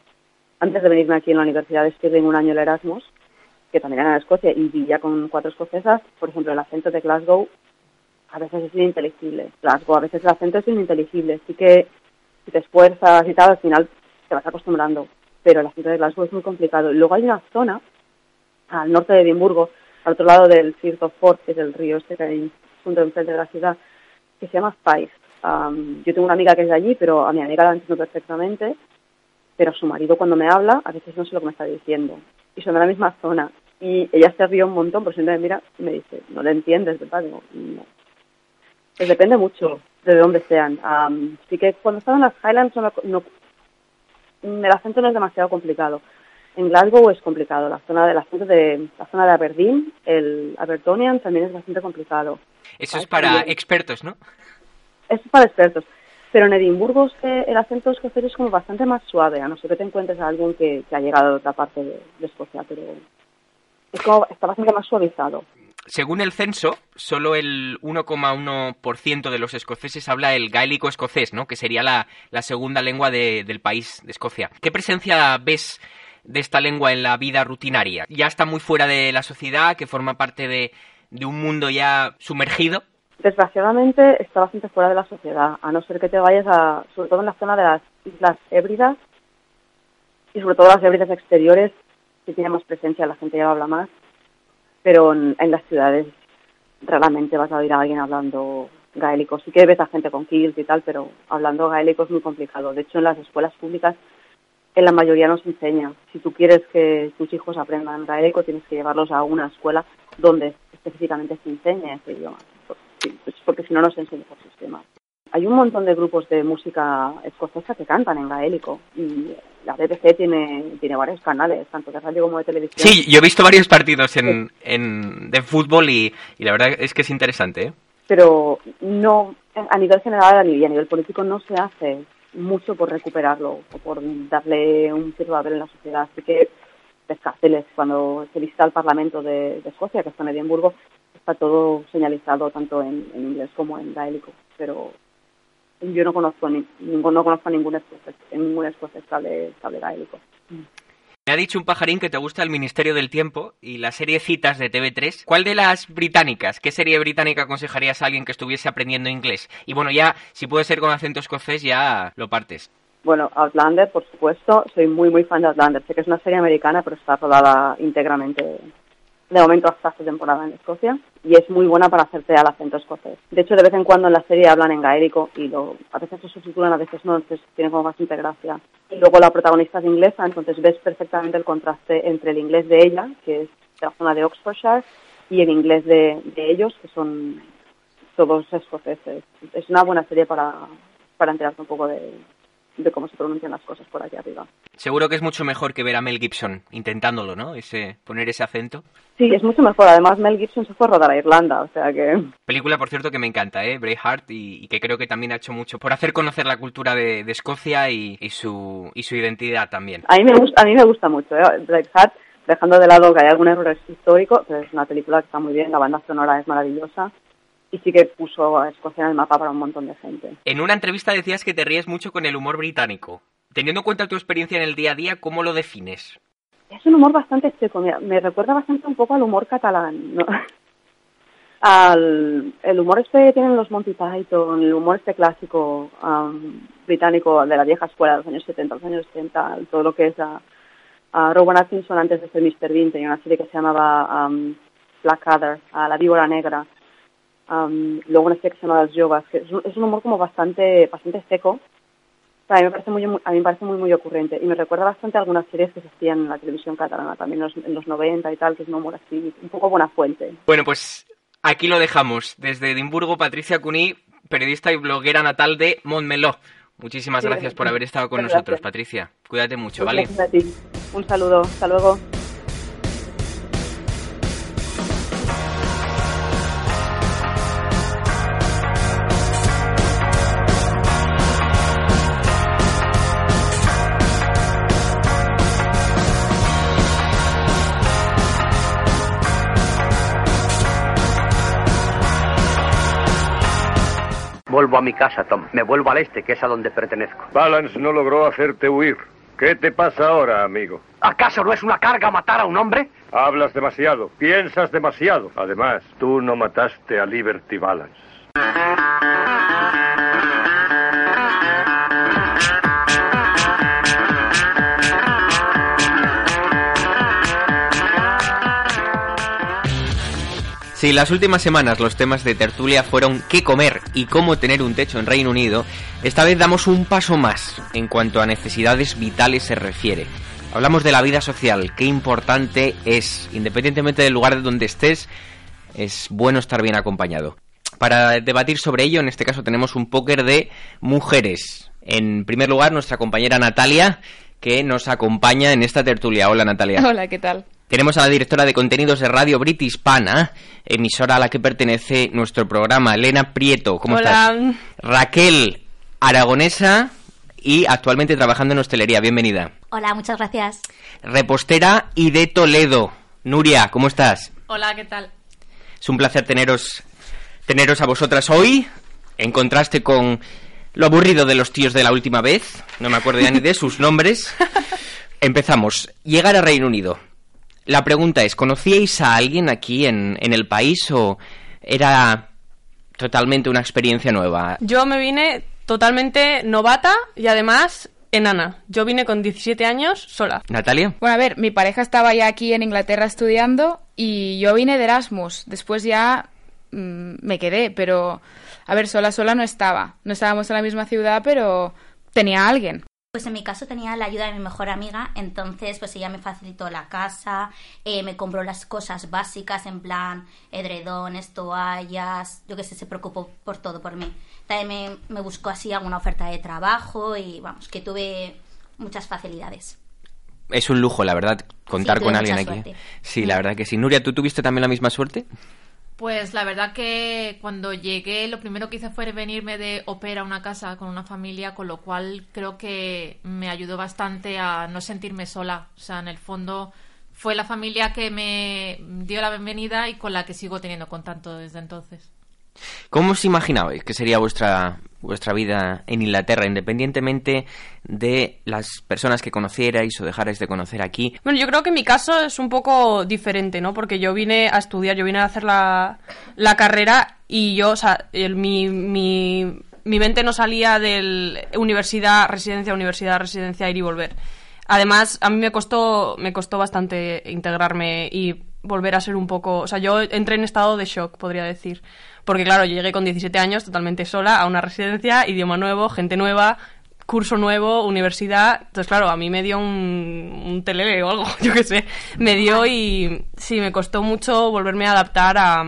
antes de venirme aquí en la Universidad de Stirling un año el Erasmus, que también era en Escocia y vivía con cuatro escocesas, por ejemplo, el acento de Glasgow a veces es ininteligible. Glasgow, a veces el acento es ininteligible. Así que si te esfuerzas y tal, al final te vas acostumbrando. Pero el acento de Glasgow es muy complicado. Luego hay una zona al norte de Edimburgo, al otro lado del Firth of que es el río este que hay junto enfrente de la ciudad, que se llama Fife. yo tengo una amiga que es de allí, pero a mi amiga la entiendo perfectamente, pero su marido cuando me habla, a veces no sé lo que me está diciendo. Y son de la misma zona y ella se ríe un montón, por siempre me mira y me dice, no le entiendes, ¿verdad? Digo, no. Pues depende mucho de dónde sean. Um, sí que cuando están en las Highlands no, el acento no es demasiado complicado. En Glasgow es complicado. La zona de la zona de la zona de Aberdeen, el Abertonian también es bastante complicado. Eso es para expertos, ¿no? Eso es para expertos. Pero en Edimburgo el acento escocés es como bastante más suave, a no ser que te encuentres a alguien que, ha llegado de otra parte de, de Escocia, pero está bastante más suavizado. Según el censo, solo el 1,1% de los escoceses habla el gaélico escocés, ¿no? que sería la, segunda lengua del país, de Escocia. ¿Qué presencia ves de esta lengua en la vida rutinaria? ¿Ya está muy fuera de la sociedad, que forma parte de, un mundo ya sumergido? Desgraciadamente está bastante fuera de la sociedad, a no ser que te vayas a, sobre todo en la zona de las Islas Hébridas y sobre todo las Hébridas exteriores, que tiene más presencia, la gente ya habla más, pero en, las ciudades raramente vas a oír a alguien hablando gaélico. Sí que ves a gente con kills y tal, pero hablando gaélico es muy complicado. De hecho, en las escuelas públicas, en la mayoría no se enseña. Si tú quieres que tus hijos aprendan gaélico, tienes que llevarlos a una escuela donde específicamente se enseñe ese idioma. Pues porque si no, no se enseña por sistema. Hay un montón de grupos de música escocesa que cantan en gaélico y la BBC tiene, tiene varios canales, tanto de radio como de televisión. Sí, yo he visto varios partidos en, en de fútbol y, la verdad es que es interesante. ¿eh? Pero no, a nivel general y a nivel político no se hace mucho por recuperarlo o por darle un cierto papel en la sociedad. Así que ves carteles cuando se visita al Parlamento de, Escocia, que está en Edimburgo, está todo señalizado tanto en, en inglés como en gaélico. Pero yo no conozco ni, no conozco ningún ningún escocés que gaélico. Me ha dicho un pajarín que te gusta el Ministerio del Tiempo y la serie Citas de TV3. ¿Cuál de las británicas? ¿Qué serie británica aconsejarías a alguien que estuviese aprendiendo inglés? Y bueno, ya, si puede ser con acento escocés, ya lo partes. Bueno, Outlander, por supuesto. Soy muy, muy fan de Outlander. Sé que es una serie americana, pero está rodada íntegramente de momento hasta esta temporada en Escocia y es muy buena para hacerte al acento escocés. De hecho, de vez en cuando en la serie hablan en gaélico y lo, a veces se subtitulan, a veces no, entonces tiene como bastante gracia. Y luego la protagonista es inglesa, entonces ves perfectamente el contraste entre el inglés de ella, que es de la zona de Oxfordshire, y el inglés de, de ellos, que son todos escoceses. Es una buena serie para, para enterarte un poco de, de cómo se pronuncian las cosas por aquí arriba. Seguro que es mucho mejor que ver a Mel Gibson intentándolo, ¿no? Ese, poner ese acento. Sí, es mucho mejor. Además, Mel Gibson se fue a rodar a Irlanda, o sea que... Película, por cierto, que me encanta, ¿eh? Braveheart, y, y que creo que también ha hecho mucho por hacer conocer la cultura de, de Escocia y, y, su, y su identidad también. A mí me gusta, a mí me gusta mucho, ¿eh? Braveheart, dejando de lado que hay algún error histórico, pero es una película que está muy bien, la banda sonora es maravillosa y sí que puso a Escocia en el mapa para un montón de gente. En una entrevista decías que te ríes mucho con el humor británico. Teniendo en cuenta tu experiencia en el día a día, ¿cómo lo defines? Es un humor bastante seco, mira, me recuerda bastante un poco al humor catalán, ¿no? [laughs] Al, el humor este que tienen los Monty Python, el humor este clásico um, británico de la vieja escuela de los años 70, los años 70, todo lo que es a, a Rowan Atkinson antes de ser Mr. Bean tenía una serie que se llamaba um, Blackadder, a La Víbora Negra, Um, luego una serie que se llama Las Yogas, que es un, es un humor como bastante bastante seco. O sea, a mí me parece muy, a mí me parece muy muy ocurrente y me recuerda bastante a algunas series que se hacían en la televisión catalana también en los, en los 90 y tal, que es un humor así, un poco buena fuente. Bueno, pues aquí lo dejamos. Desde Edimburgo, Patricia Cuní, periodista y bloguera natal de Montmeló. Muchísimas Sí, gracias por haber estado con nosotros, gracias. Patricia. Cuídate mucho, Muchas ¿vale? gracias a ti. Un saludo, hasta luego. Vuelvo a mi casa, Tom. Me vuelvo al este, que es a donde pertenezco. Balance no logró hacerte huir. ¿Qué te pasa ahora, amigo? ¿Acaso no es una carga matar a un hombre? Hablas demasiado, piensas demasiado. Además, tú no mataste a Liberty Balance. Si las últimas semanas los temas de tertulia fueron qué comer y cómo tener un techo en Reino Unido, esta vez damos un paso más en cuanto a necesidades vitales se refiere. Hablamos de la vida social, qué importante es, independientemente del lugar de donde estés, es bueno estar bien acompañado. Para debatir sobre ello, en este caso tenemos un póker de mujeres. En primer lugar, nuestra compañera Natalia, que nos acompaña en esta tertulia. Hola Natalia. Hola, ¿qué tal? Tenemos a la directora de contenidos de Radio Brit Hispana, emisora a la que pertenece nuestro programa, Elena Prieto. ¿Cómo Hola. estás? Raquel Aragonesa y actualmente trabajando en hostelería. Bienvenida. Hola, muchas gracias. Repostera y de Toledo. Nuria, ¿cómo estás? Hola, ¿qué tal? Es un placer teneros, teneros a vosotras hoy, en contraste con lo aburrido de los tíos de la última vez. No me acuerdo ya ni de sus nombres. [laughs] Empezamos. Llegar a Reino Unido. La pregunta es, ¿conocíais a alguien aquí en, en el país o era totalmente una experiencia nueva? Yo me vine totalmente novata y además enana. Yo vine con 17 años sola. Natalia. Bueno, a ver, mi pareja estaba ya aquí en Inglaterra estudiando y yo vine de Erasmus. Después ya mm, me quedé, pero a ver, sola, sola no estaba. No estábamos en la misma ciudad, pero tenía a alguien. Pues en mi caso tenía la ayuda de mi mejor amiga, entonces pues ella me facilitó la casa, eh, me compró las cosas básicas en plan edredones, toallas, yo qué sé, se preocupó por todo por mí. También me, me buscó así alguna oferta de trabajo y vamos, que tuve muchas facilidades. Es un lujo, la verdad, contar Sí, con alguien aquí. suerte. Sí, la verdad que sí. Nuria, ¿tú tuviste también la misma suerte? Pues la verdad que cuando llegué lo primero que hice fue venirme de ópera a una casa con una familia, con lo cual creo que me ayudó bastante a no sentirme sola. O sea, en el fondo fue la familia que me dio la bienvenida y con la que sigo teniendo contacto desde entonces. ¿Cómo os imaginabais que sería vuestra, vuestra vida en Inglaterra, independientemente de las personas que conocierais o dejarais de conocer aquí? Bueno, yo creo que mi caso es un poco diferente, ¿no? Porque yo vine a estudiar, yo vine a hacer la, la carrera y yo, o sea, el- mi, mi, mi mente no salía del universidad, residencia, universidad, residencia, ir y volver. Además, a mí me costó, me costó bastante integrarme y volver a ser un poco... O sea, yo entré en estado de shock, podría decir. Porque claro, yo llegué con 17 años totalmente sola a una residencia, idioma nuevo, gente nueva, curso nuevo, universidad. Entonces, claro, a mí me dio un, un telele o algo, [laughs] yo qué sé. Me dio y sí, me costó mucho volverme a adaptar a,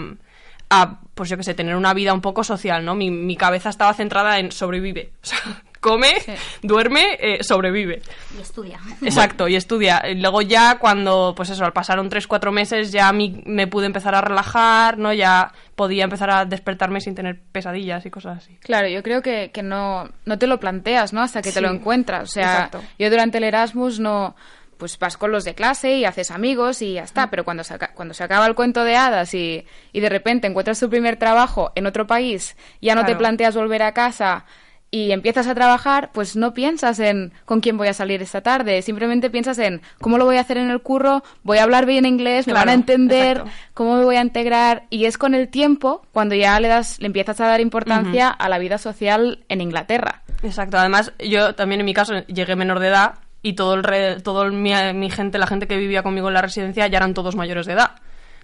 a pues yo qué sé, tener una vida un poco social, ¿no? Mi, mi cabeza estaba centrada en sobrevive. [laughs] O sea, come, duerme, eh, sobrevive. Y estudia. Exacto, y estudia. Y luego ya cuando, pues eso, al pasaron tres, cuatro meses, ya mi- me pude empezar a relajar, ¿no? Ya podía empezar a despertarme sin tener pesadillas y cosas así. Claro, yo creo que, que no, no te lo planteas, ¿no? Hasta que te lo encuentras. O sea, exacto. yo durante el Erasmus no... Pues vas con los de clase y haces amigos y ya está. Pero cuando se, aca- cuando se acaba el cuento de hadas y, y de repente encuentras tu primer trabajo en otro país, ya no te planteas volver a casa y empiezas a trabajar, pues no piensas en con quién voy a salir esta tarde. Simplemente piensas en cómo lo voy a hacer en el curro, voy a hablar bien inglés, me van a entender, exacto. cómo me voy a integrar. Y es con el tiempo cuando ya le, das, le empiezas a dar importancia a la vida social en Inglaterra. Exacto. Además, yo también en mi caso llegué menor de edad y todo el re- todo el- mi, mi gente, la gente que vivía conmigo en la residencia ya eran todos mayores de edad.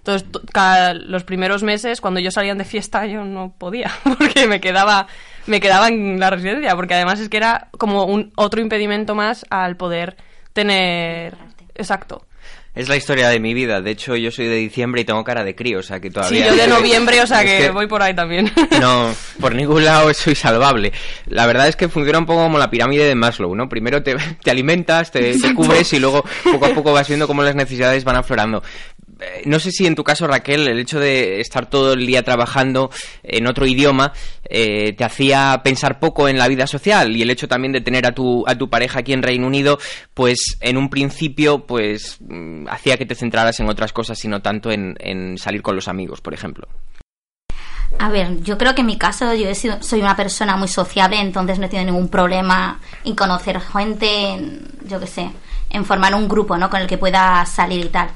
Entonces, to- cada- los primeros meses, cuando ellos salían de fiesta, yo no podía, [laughs] porque me quedaba, me quedaba en la residencia, porque además es que era como un otro impedimento más al poder tener... Exacto. Es la historia de mi vida. De hecho, yo soy de diciembre y tengo cara de crío, o sea que Sí, todavía... yo de [laughs] noviembre, o sea Es que, voy por ahí también. [laughs] No, por ningún lado soy salvable. La verdad es que funciona un poco como la pirámide de Maslow, ¿no? Primero te, te alimentas, te, cubres y luego poco a poco vas viendo cómo las necesidades van aflorando. Eh, No sé si en tu caso, Raquel, el hecho de estar todo el día trabajando en otro idioma eh, te hacía pensar poco en la vida social y el hecho también de tener a tu, a tu pareja aquí en Reino Unido, pues en un principio, pues mm, hacía que te centraras en otras cosas y no tanto en, en salir con los amigos, por ejemplo. A ver, yo creo que en mi caso yo he sido, soy una persona muy sociable, entonces no he tenido ningún problema en conocer gente, en, yo qué sé, en formar un grupo, ¿no? Con el que pueda salir y tal.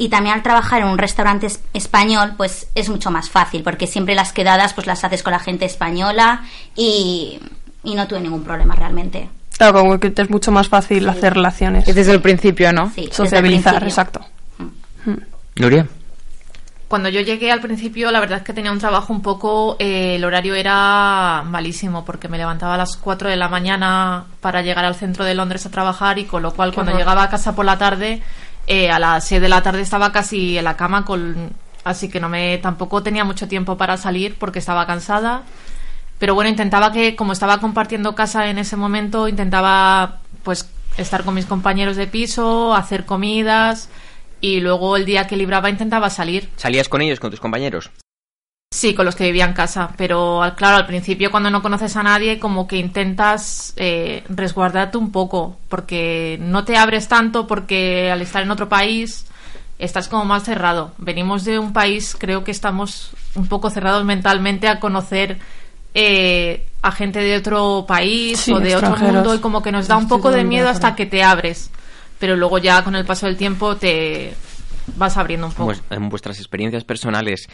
Y también al trabajar en un restaurante es- español, pues es mucho más fácil, porque siempre las quedadas pues las haces con la gente española y, y no tuve ningún problema realmente. Claro, como que te es mucho más fácil hacer relaciones. Y desde el principio, ¿no? Sí, desde el Sociabilizar, exacto. Nuria. Cuando yo llegué al principio, la verdad es que tenía un trabajo un poco. eh, el horario era malísimo porque me levantaba a las 4 de la mañana para llegar al centro de Londres a trabajar y con lo cual Qué cuando horror. llegaba a casa por la tarde, eh, a las 6 de la tarde estaba casi en la cama con. Así que no me tampoco tenía mucho tiempo para salir porque estaba cansada. Pero bueno, intentaba que, como estaba compartiendo casa en ese momento, intentaba pues estar con mis compañeros de piso, hacer comidas y luego el día que libraba intentaba salir. ¿Salías con ellos, con tus compañeros? Sí, con los que vivía en casa, pero al- claro, al principio cuando no conoces a nadie como que intentas eh, resguardarte un poco, porque no te abres tanto porque al estar en otro país estás como más cerrado. Venimos de un país, creo que estamos un poco cerrados mentalmente a conocer eh, a gente de otro país Sí, o de otro mundo y como que nos da un poco de miedo hasta que te abres, pero luego ya con el paso del tiempo te vas abriendo un poco. Pues, en vuestras experiencias personales,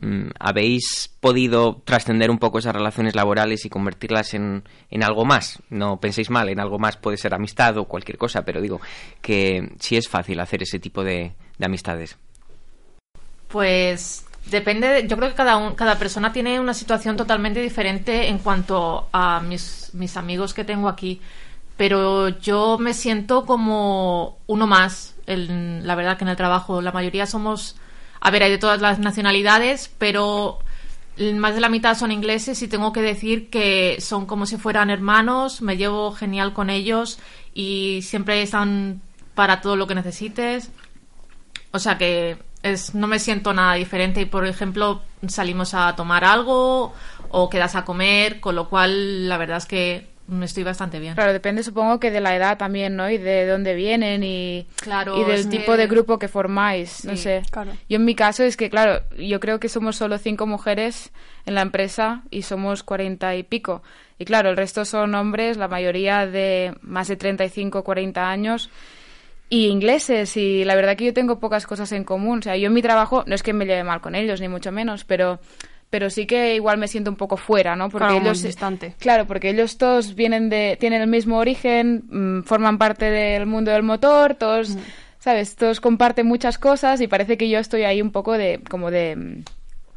mm, ¿habéis podido trascender un poco esas relaciones laborales y convertirlas en, en algo más? No penséis mal, en algo más puede ser amistad o cualquier cosa, pero digo que sí es fácil hacer ese tipo de, de amistades. Pues depende, de- yo creo que cada, un- cada persona tiene una situación totalmente diferente en cuanto a mis, mis amigos que tengo aquí, pero yo me siento como uno más, en- la verdad que en el trabajo la mayoría somos, a ver, hay de todas las nacionalidades, pero más de la mitad son ingleses y tengo que decir que son como si fueran hermanos, me llevo genial con ellos y siempre están para todo lo que necesites. O sea que es, no me siento nada diferente y, por ejemplo, salimos a tomar algo o quedas a comer, con lo cual la verdad es que estoy bastante bien. Claro, depende supongo que de la edad también, ¿no? Y de dónde vienen y, Claro, y del tipo que- de grupo que formáis, no sé. claro. Yo en mi caso es que, claro, yo creo que somos solo cinco mujeres en la empresa y somos cuarenta y pico. Y claro, el resto son hombres, la mayoría de más de 35, 40 años y ingleses y la verdad que yo tengo pocas cosas en común. O sea, yo en mi trabajo no es que me lleve mal con ellos, ni mucho menos, pero pero sí que igual me siento un poco fuera, ¿no? Porque Claro, ellos distante. Claro, porque ellos todos vienen de tienen el mismo origen, mm, forman parte del mundo del motor, todos ¿sabes? Todos comparten muchas cosas y parece que yo estoy ahí un poco de, como de, mm,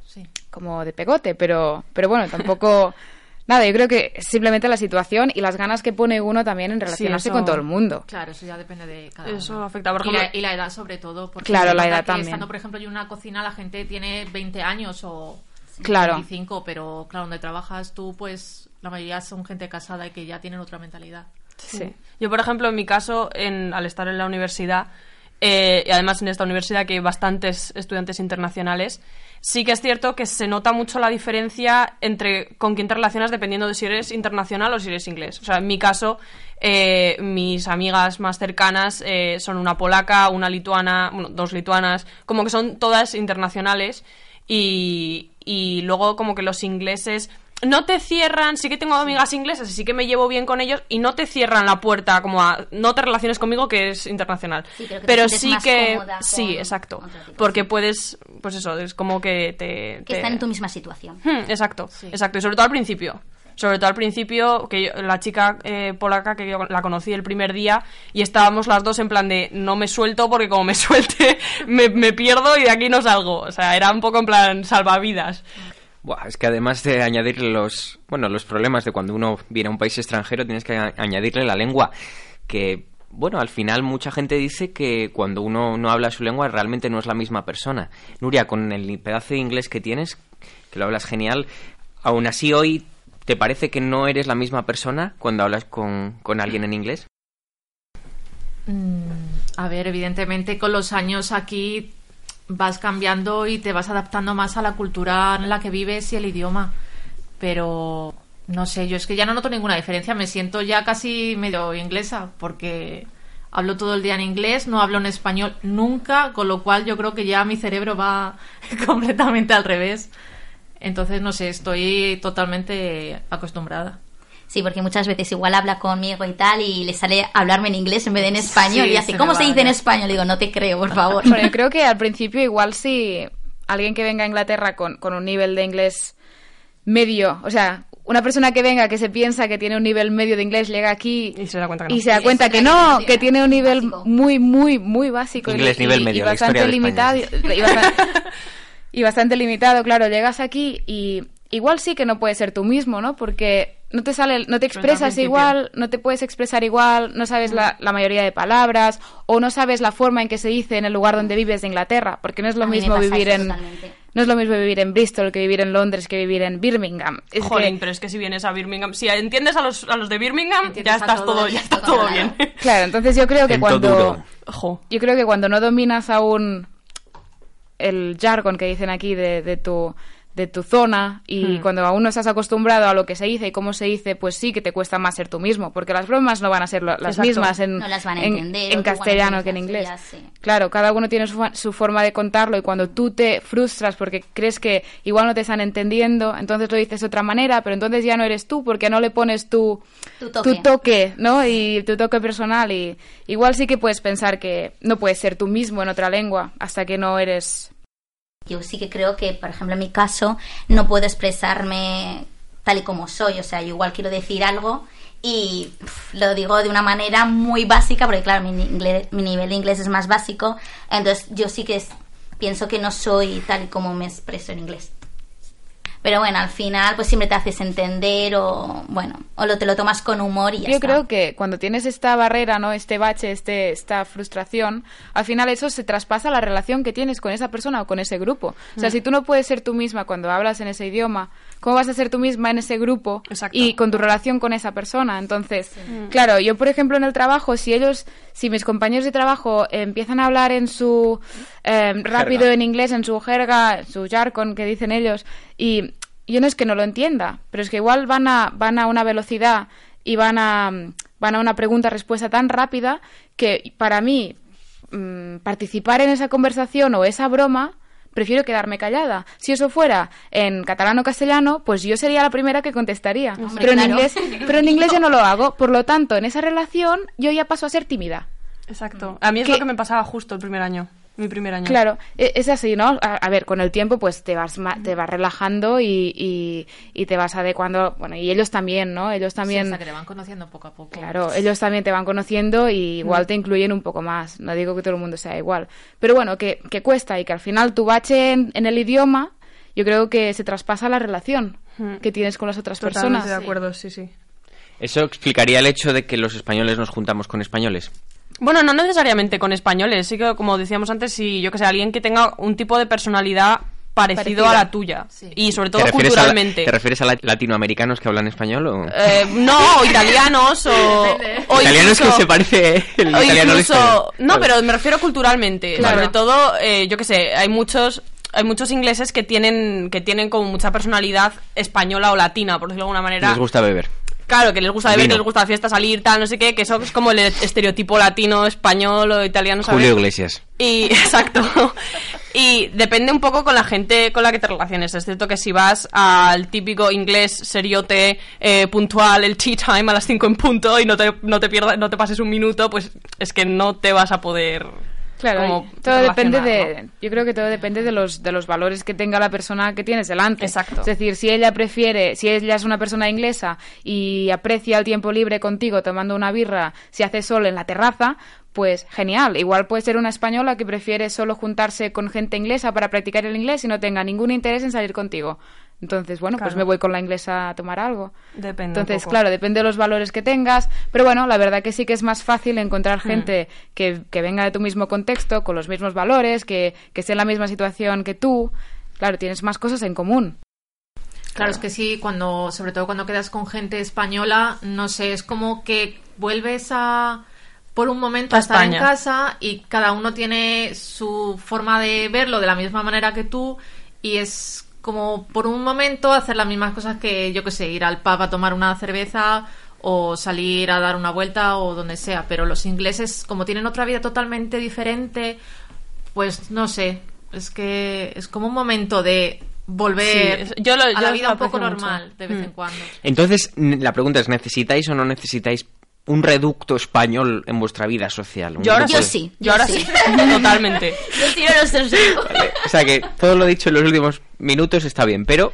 Sí. como de pegote, pero, pero bueno, tampoco... [laughs] Nada, yo creo que simplemente la situación y las ganas que pone uno también en relacionarse eso- con todo el mundo. Claro, eso ya depende de cada Eso uno. afecta, por y, la, ejemplo- y la edad sobre todo. Porque Claro, la edad también. Estando, por ejemplo, en una cocina la gente tiene 20 años o Claro. 25, pero claro, donde trabajas tú, pues la mayoría son gente casada y que ya tienen otra mentalidad. Sí. Yo, por ejemplo, en mi caso, en, al estar en la universidad, eh, y además en esta universidad que hay bastantes estudiantes internacionales, sí que es cierto que se nota mucho la diferencia entre con quién te relacionas dependiendo de si eres internacional o si eres inglés. O sea, en mi caso, eh, mis amigas más cercanas eh, son una polaca, una lituana, bueno, dos lituanas, como que son todas internacionales y, y luego como que los ingleses no te cierran, sí que tengo amigas inglesas y sí que me llevo bien con ellos y no te cierran la puerta como a no te relaciones conmigo que es internacional. Sí, pero que sí más que sí, exacto, porque puedes pues eso, es como que te Que te- están en tu misma situación. Hmm, exacto, exacto, y sobre todo al principio. Sobre todo al principio, que yo- la chica eh, polaca que yo la conocí el primer día y estábamos las dos en plan de no me suelto porque como me [laughs] suelte me, me pierdo y de aquí no salgo. O sea, era un poco en plan salvavidas. Buah, es que además de añadirle los, bueno, los problemas de cuando uno viene a un país extranjero, tienes que añadirle la lengua, que, bueno, al final mucha gente dice que cuando uno no habla su lengua realmente no es la misma persona. Nuria, con el pedazo de inglés que tienes, que lo hablas genial, aún así hoy, ¿te parece que no eres la misma persona cuando hablas con, con alguien en inglés? Mm, a ver, evidentemente con los años aquí vas cambiando y te vas adaptando más a la cultura en la que vives y el idioma. Pero no sé, yo es que ya no noto ninguna diferencia. Me siento ya casi medio inglesa porque hablo todo el día en inglés, no hablo en español nunca, con lo cual yo creo que ya mi cerebro va [laughs] completamente al revés. Entonces, no sé, estoy totalmente acostumbrada. Sí, porque muchas veces igual habla conmigo y tal y le sale hablarme en inglés en vez de en español Sí, y así, se ¿cómo se dice en español? Digo, no te creo, por [laughs] favor. Bueno, yo creo que al principio igual si alguien que venga a Inglaterra con, con un nivel de inglés medio, o sea, una persona que venga que se piensa que tiene un nivel medio de inglés llega aquí y se da cuenta que no, y se da cuenta que no, que tiene un nivel muy, muy, muy básico. y- Inglés y, nivel y medio, la bastante historia de limitado. Y, y bastante, [laughs] y bastante limitado, claro, llegas aquí y igual sí que no puedes ser tú mismo, ¿no? Porque no te sale, no te expresas igual, no te puedes expresar igual, no sabes la, la mayoría de palabras o no sabes la forma en que se dice en el lugar donde vives de Inglaterra, porque no es lo A mismo vivir en totalmente. no es lo mismo vivir en Bristol que vivir en Londres que vivir en Birmingham. Es Jolín, que- pero es que si vienes a Birmingham, si entiendes a los, a los de Birmingham, Entiendes ya estás todo, todo, ya está todo bien. Claro, entonces yo creo que cuando yo creo que cuando no dominas aún el jargon que dicen aquí de, de tu de tu zona y Hmm. cuando aún no estás acostumbrado a lo que se dice y cómo se dice, pues sí que te cuesta más ser tú mismo, porque las bromas no van a ser lo- las Exacto. mismas en, No las van a en- entender, en o tú, bueno, castellano que en inglés. sí. Claro, cada uno tiene su, forma de contarlo y cuando tú te frustras porque crees que igual no te están entendiendo, entonces lo dices de otra manera, pero entonces ya no eres tú porque no le pones tu, Tu toque. toque, ¿no? Y tu toque personal y igual sí que puedes pensar que no puedes ser tú mismo en otra lengua hasta que no eres Yo sí que creo que, por ejemplo, en mi caso, no puedo expresarme tal y como soy. O sea, yo igual quiero decir algo y lo digo de una manera muy básica, porque claro, mi, ingle- mi nivel de inglés es más básico. Entonces, yo sí que pienso que no soy tal y como me expreso en inglés. Pero bueno, al final, pues siempre te haces entender o, bueno, o lo, te lo tomas con humor y ya Yo está. creo que cuando tienes esta barrera, ¿no? Este bache, este, esta frustración, al final eso se traspasa a la relación que tienes con esa persona o con ese grupo. O sea, Mm. si tú no puedes ser tú misma cuando hablas en ese idioma, ¿cómo vas a ser tú misma en ese grupo Exacto. y con tu relación con esa persona? Entonces, claro, yo por ejemplo en el trabajo, si ellos, si mis compañeros de trabajo eh, empiezan a hablar en su eh, rápido Jerga. en inglés, en su jerga, en su jargon que dicen ellos, y yo no es que no lo entienda, pero es que igual van a, van a una velocidad y van a, van a una pregunta-respuesta tan rápida que para mí mm, participar en esa conversación o esa broma prefiero quedarme callada. Si eso fuera en catalán o castellano, pues yo sería la primera que contestaría. Hombre, pero, en claro. inglés, [laughs] pero en inglés yo no lo hago. Por lo tanto, en esa relación yo ya paso a ser tímida. Exacto. A mí es Que- lo que me pasaba justo el primer año. Mi primer año. Claro, e- es así, ¿no? A, a ver, con el tiempo pues te vas ma- te vas relajando y, y, y te vas adecuando, bueno, y ellos también, ¿no? Ellos Sí, también... o sea, que te van conociendo poco a poco. Claro, ellos también te van conociendo y igual te incluyen un poco más. No digo que todo el mundo sea igual. Pero bueno, que, que cuesta y que al final tu bache en, en el idioma, yo creo que se traspasa la relación que tienes con las otras Totalmente personas. de acuerdo, sí, sí. Eso explicaría el hecho de que los españoles nos juntamos con españoles. Bueno, no necesariamente con españoles, sí que como decíamos antes, si yo que sé, alguien que tenga un tipo de personalidad parecido Parecida. a la tuya y sobre todo ¿Te refieres, a, la- culturalmente. ¿Te refieres a la- latinoamericanos que hablan español o...? Eh, no, o italianos o, o Italianos que se parece el o italiano al incluso- español. no, pero me refiero culturalmente. Claro. Sobre todo, eh, yo que sé, hay muchos hay muchos ingleses que tienen que tienen como mucha personalidad española o latina, por decirlo de alguna manera. Les gusta beber. Claro, que les gusta beber, que les gusta la fiesta, salir, tal, no sé qué, que eso es como el estereotipo latino, español o italiano, ¿sabes? Julio Iglesias. Y, [laughs] exacto. Y depende un poco con la gente con la que te relaciones. Es cierto que si vas al típico inglés seriote, eh, puntual, el tea time a las 5 en punto y no te, no te pierdas, no te pases un minuto, pues es que no te vas a poder. Claro, como todo depende de, yo creo que todo depende de los de los valores que tenga la persona que tienes delante. Exacto. Es decir, si ella prefiere, si ella es una persona inglesa y aprecia el tiempo libre contigo tomando una birra, si hace sol en la terraza, pues genial. Igual puede ser una española que prefiere solo juntarse con gente inglesa para practicar el inglés y no tenga ningún interés en salir contigo. Entonces, bueno, pues me voy con la inglesa a tomar algo. Depende. un Entonces, poco. claro, depende de los valores que tengas, pero bueno, la verdad que sí que es más fácil encontrar Hmm. gente que, que venga de tu mismo contexto, con los mismos valores, que, que esté en la misma situación que tú. Claro, tienes más cosas en común. Claro, es que sí, cuando, sobre todo cuando quedas con gente española, no sé, es como que vuelves a por un momento A a estar en casa y cada uno tiene su forma de verlo de la misma manera que tú y es como por un momento hacer las mismas cosas que yo que sé, ir al pub a tomar una cerveza o salir a dar una vuelta o donde sea, pero los ingleses como tienen otra vida totalmente diferente, pues no sé, es que es como un momento de volver Sí, yo lo- a yo la vida un poco mucho. normal de vez en Mm. cuando. Entonces, la pregunta es, ¿necesitáis o no necesitáis un reducto español en vuestra vida social? Yo ahora de- sí. Yo ahora sí. [laughs] Totalmente. Yo tiro los tres O sea que todo lo dicho en los últimos minutos está bien, pero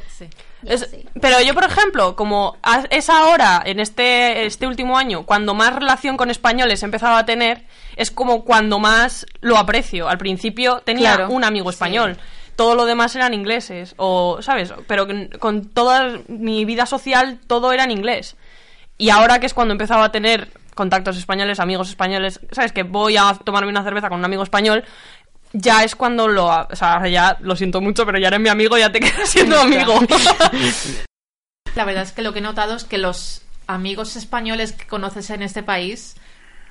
Es- pero yo, por ejemplo, como es ahora, en este, este último año, cuando más relación con españoles he empezado a tener, es como cuando más lo aprecio. Al principio tenía Claro. un amigo español. Todo lo demás eran ingleses, o, ¿sabes? Pero con toda mi vida social todo era en inglés. Y ahora que es cuando he empezado a tener contactos españoles, amigos españoles, ¿sabes? Que voy a tomarme una cerveza con un amigo español, ya es cuando lo... O sea, ya lo siento mucho, pero ya eres mi amigo, ya te [laughs] quedas siendo amigo. [laughs] La verdad es que lo que he notado es que los amigos españoles que conoces en este país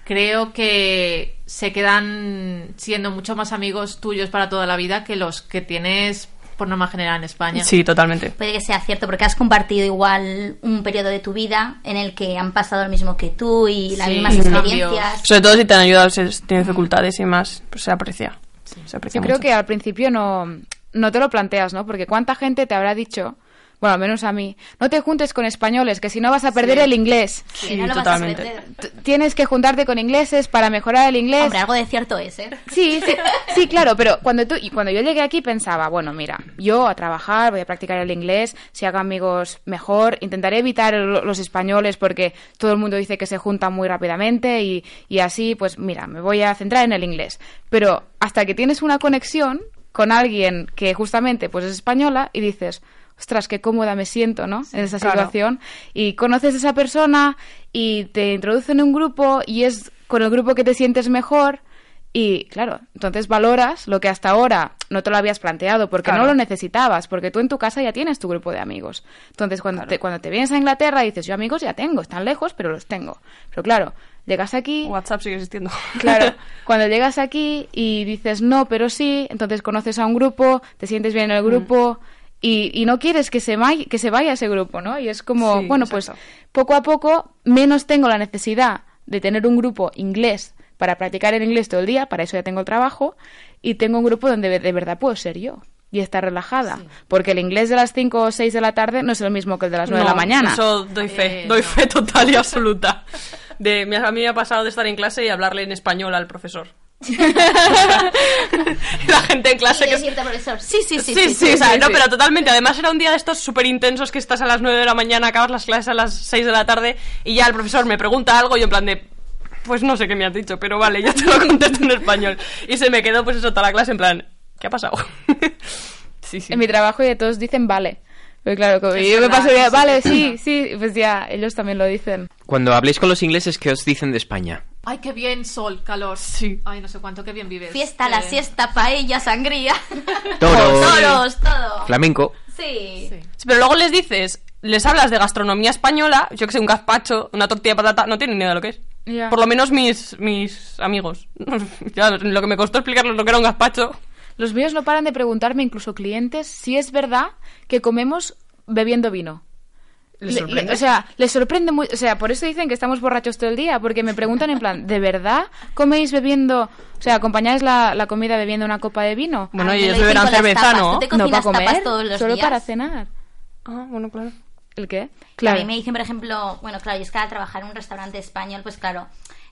creo que se quedan siendo mucho más amigos tuyos para toda la vida que los que tienes por norma general en España. Sí, totalmente. Puede que sea cierto, porque has compartido igual un periodo de tu vida en el que han pasado lo mismo que tú y las Sí, mismas cambios. experiencias. Sobre todo si te han ayudado, si tienes dificultades y más, pues se aprecia. Se aprecia Yo creo mucho. que al principio no, no te lo planteas, ¿no? Porque cuánta gente te habrá dicho, bueno, al menos a mí, no te juntes con españoles, que si no vas a perder Sí. el inglés. Sí, no lo vas a totalmente. Tienes que juntarte con ingleses para mejorar el inglés. Hombre, algo de cierto es, ¿eh? Sí, sí, sí, claro, pero cuando tú y cuando yo llegué aquí pensaba, bueno, mira, yo a trabajar, voy a practicar el inglés, si hago amigos mejor, intentaré evitar los españoles porque todo el mundo dice que se juntan muy rápidamente y, y así, pues mira, me voy a centrar en el inglés. Pero hasta que tienes una conexión con alguien que justamente pues es española y dices, ostras, qué cómoda me siento, ¿no? en esa claro. situación. Y conoces a esa persona y te introducen en un grupo y es con el grupo que te sientes mejor. Y claro, entonces valoras lo que hasta ahora no te lo habías planteado porque Claro. no lo necesitabas, porque tú en tu casa ya tienes tu grupo de amigos. Entonces cuando, te, cuando te vienes a Inglaterra dices, yo amigos ya tengo, están lejos, pero los tengo. Pero claro, llegas aquí... WhatsApp sigue existiendo. Claro, [laughs] cuando llegas aquí y dices no, pero sí, entonces conoces a un grupo, te sientes bien en el grupo y, y no quieres que se, vai- que se vaya ese grupo, ¿no? Y es como, Sí, bueno, exacto. pues poco a poco menos tengo la necesidad de tener un grupo inglés para practicar el inglés todo el día, para eso ya tengo el trabajo, y tengo un grupo donde de verdad puedo ser yo y estar relajada, porque el inglés de las 5 o 6 de la tarde no es el mismo que el de las 9 de la mañana. Eso doy fe, Eh, doy no. fe total y absoluta. De, a mí me ha pasado de estar en clase y hablarle en español al profesor. [laughs] la gente en clase Y que... decirte, profesor, sí, sí, sí. Sí, sí, o sea, no, pero totalmente. Además era un día de estos súper intensos que estás a las 9 de la mañana, acabas las clases a las 6 de la tarde y ya el profesor me pregunta algo y yo en plan de... Pues no sé qué me has dicho, pero vale, yo te lo [laughs] contesto en español. Y se me quedó pues eso toda la clase en plan... ¿Qué ha pasado? [laughs] sí, sí. En mi trabajo ya todos dicen vale. Pero claro, como yo me verdad, paso ya, sí, vale, sí. sí, sí, pues ya, ellos también lo dicen. Cuando habléis con los ingleses, ¿qué os dicen de España? Ay, qué bien, sol, calor. Sí. Ay, no sé cuánto, qué bien vives. Fiesta, la siesta, paella, sangría. [laughs] Toros. [laughs] Toros, todo. Flamenco. Sí. Sí. Sí, Pero luego les dices, les hablas de gastronomía española, yo que sé, un gazpacho, una tortilla de patata, no tienen ni idea de lo que es. Por lo menos mis, mis amigos. [laughs] Ya, lo que me costó explicarles lo que era un gazpacho. Los míos no paran de preguntarme, incluso clientes, si es verdad que comemos bebiendo vino. ¿Les Le- sorprende? le- o sea, les sorprende muy, o sea, por eso dicen que estamos borrachos todo el día, porque me preguntan en plan, ¿de verdad coméis bebiendo, o sea, acompañáis la, la comida bebiendo una copa de vino? Bueno, A ellos beberán cerveza, tapas. ¿no? ¿Tú te No para comer, tapas todos los solo días? para cenar. Ah, bueno, claro. ¿El qué? A Claro. mí me dicen, por ejemplo, bueno, claro, yo es que al trabajar en un restaurante español, pues claro,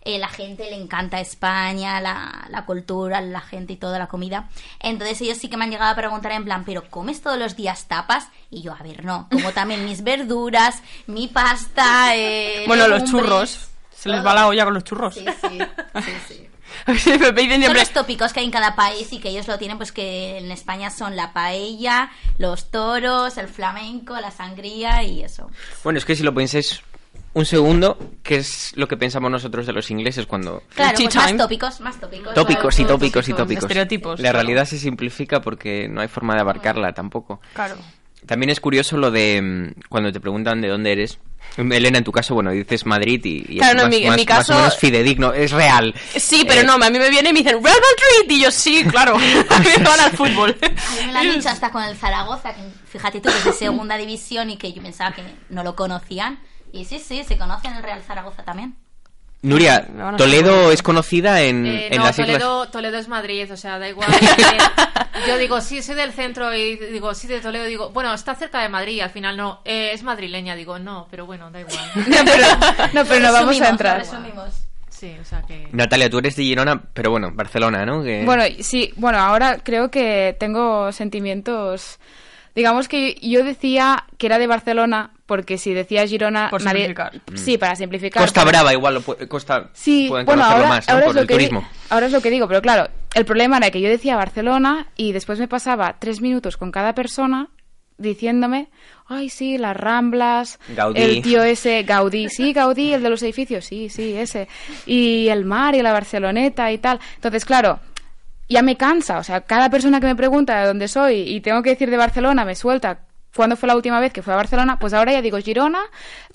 eh, la gente le encanta España, la, la cultura, la gente y toda la comida. Entonces ellos sí que me han llegado a preguntar en plan, ¿pero comes todos los días tapas? Y yo, a ver, no, como también mis verduras, mi pasta, eh, Bueno, los churros. Se les va la olla con los churros. Sí, sí, sí, sí. [laughs] me Son los tópicos que hay en cada país y que ellos lo tienen, pues que en España son la paella, los toros, el flamenco, la sangría y eso. Bueno, es que si lo pensáis un segundo, ¿qué es lo que pensamos nosotros de los ingleses cuando... Claro, pues más tópicos, más tópicos. Tópicos y tópicos y tópicos. Estereotipos, La claro. realidad se simplifica porque no hay forma de abarcarla tampoco. Claro. También es curioso lo de mm, cuando te preguntan de dónde eres. Elena, en tu caso, bueno, dices Madrid y, y Claro, es no, en más, mi- en más- mi más caso- o menos fidedigno, es real. Sí, pero Eh, no, a mí me viene y me dicen Real Madrid y yo sí, claro. [laughs] [laughs] A mí me van al fútbol. A mí me lo han dicho hasta con el Zaragoza, que fíjate tú que es de segunda división y que yo pensaba que no lo conocían. Y sí, sí, se conocen el Real Zaragoza también. Nuria, Toledo es conocida en, Eh, en no, las islas. Toledo, Toledo es Madrid, o sea, da igual. [laughs] Eh, yo digo, sí, soy del centro y digo, sí, de Toledo. Digo, bueno, está cerca de Madrid, al final no. Eh, es madrileña, digo, no, pero bueno, da igual. [laughs] No, pero no, pero no vamos Resumimos, a entrar. Sí, o sea que. Natalia, tú eres de Girona, pero bueno, Barcelona, ¿no? Que- Bueno, sí, bueno, ahora creo que tengo sentimientos. Digamos que yo decía que era de Barcelona, porque si decía Girona. Por nadie- simplificar. Sí, para simplificar. Costa pero- Brava igual, lo pu- Costa Sí, pueden bueno, conocerlo ahora, más, ¿no? ahora Por es lo el que di- turismo. ahora es lo que digo, pero claro, el problema era que yo decía Barcelona y después me pasaba tres minutos con cada persona diciéndome, ay, sí, las Ramblas, Gaudí. el tío ese, Gaudí, sí, Gaudí, el de los edificios, sí, sí, ese, y el mar y la Barceloneta y tal. Entonces, claro, ya me cansa, o sea, cada persona que me pregunta de dónde soy y tengo que decir de Barcelona, me suelta. ¿Cuándo fue la última vez que fue a Barcelona? Pues ahora ya digo Girona,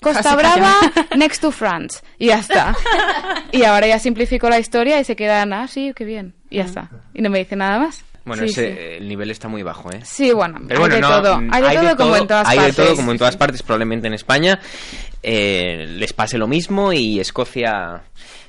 Costa Brava, [laughs] next to France. Y ya está. Y ahora ya simplifico la historia y se quedan, ah, sí, qué bien. Y ya está. Y no me dice nada más. Bueno, Sí, ese- sí. el nivel está muy bajo, ¿eh? Sí, bueno, Pero hay bueno, de no, todo. mm, Hay de todo como en todas hay partes. de todo como en todas partes, probablemente en España eh, les pase lo mismo y Escocia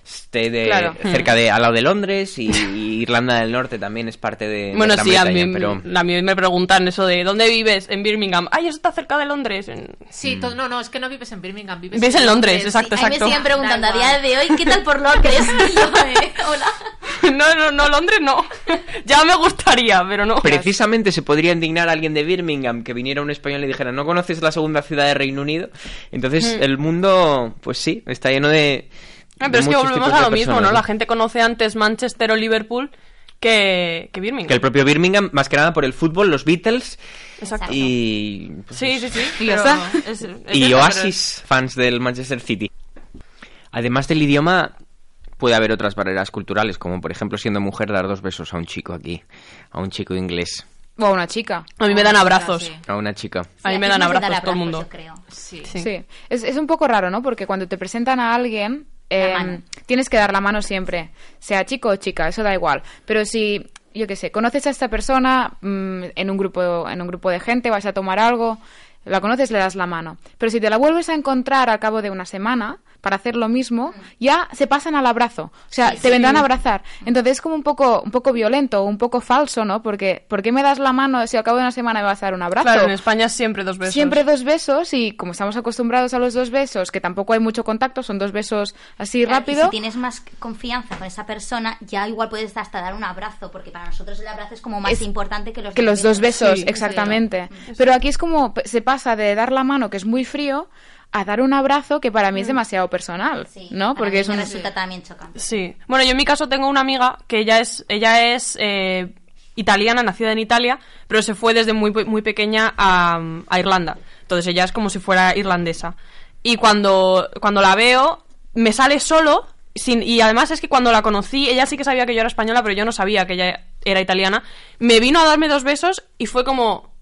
esté de, Claro. cerca de al lado de Londres y, y Irlanda del Norte también es parte de, de Bueno, Gran sí, a mí, pero a mí me preguntan eso de ¿dónde vives? En Birmingham. Ay, eso está cerca de Londres. En- Sí, to- no, no, es que no vives en Birmingham, vives, Vives en Londres, exacto, A mí me exacto. siguen preguntando a día de hoy, ¿qué tal por Londres? [laughs] Yo, eh, hola. [laughs] No, no, no, Londres no. [laughs] ya me gustaría, pero no. precisamente se podría indignar a alguien de Birmingham que viniera un español y dijera ¿no conoces la segunda ciudad de Reino Unido? Entonces Mm. el mundo, pues sí, está lleno de... Ah, pero es que volvemos a lo mismo, ¿no? La gente conoce antes Manchester o Liverpool que, que Birmingham. Que el propio Birmingham, más que nada por el fútbol, los Beatles Exacto. y... pues, Sí, sí, sí. Y ya pero está. es- es y eso, Oasis, fans del Manchester City. Además del idioma, puede haber otras barreras culturales, como por ejemplo siendo mujer dar dos besos a un chico aquí, a un chico inglés, O a una chica. A mí me dan abrazos. Sí. a una chica. A mí me dan abrazos todo el mundo. yo creo. Sí. Sí. Sí. Es, es un poco raro, ¿no? Porque cuando te presentan a alguien, eh, tienes que dar la mano siempre. Sea chico o chica, eso da igual. Pero si, yo qué sé, conoces a esta persona mm, en, un grupo, en un grupo de gente, vas a tomar algo, la conoces, le das la mano. Pero si te la vuelves a encontrar al cabo de una semana, para hacer lo mismo, ya se pasan al abrazo. O sea, Sí, te sí. vendrán a abrazar. Entonces es como un poco, un poco violento, un poco falso, ¿no? Porque, ¿por qué me das la mano si al cabo de una semana me vas a dar un abrazo? Claro, en España siempre dos besos. Siempre dos besos y como estamos acostumbrados a los dos besos, que tampoco hay mucho contacto, son dos besos así Claro, rápido. Y si tienes más confianza con esa persona, ya igual puedes hasta dar un abrazo, porque para nosotros el abrazo es como más Es importante que los que los dos besos, Sí, exactamente. Pero aquí es como se pasa de dar la mano, que es muy frío, a dar un abrazo que para mí es demasiado personal, ¿no? Porque es me un... resulta también chocante. Sí. Bueno, yo en mi caso tengo una amiga que ella es, ella es eh, italiana, nacida en Italia, pero se fue desde muy, muy pequeña a, a Irlanda. Entonces ella es como si fuera irlandesa. Y cuando, cuando la veo, me sale solo. Sin, y además es que cuando la conocí, ella sí que sabía que yo era española, pero yo no sabía que ella era italiana. Me vino a darme dos besos y fue como,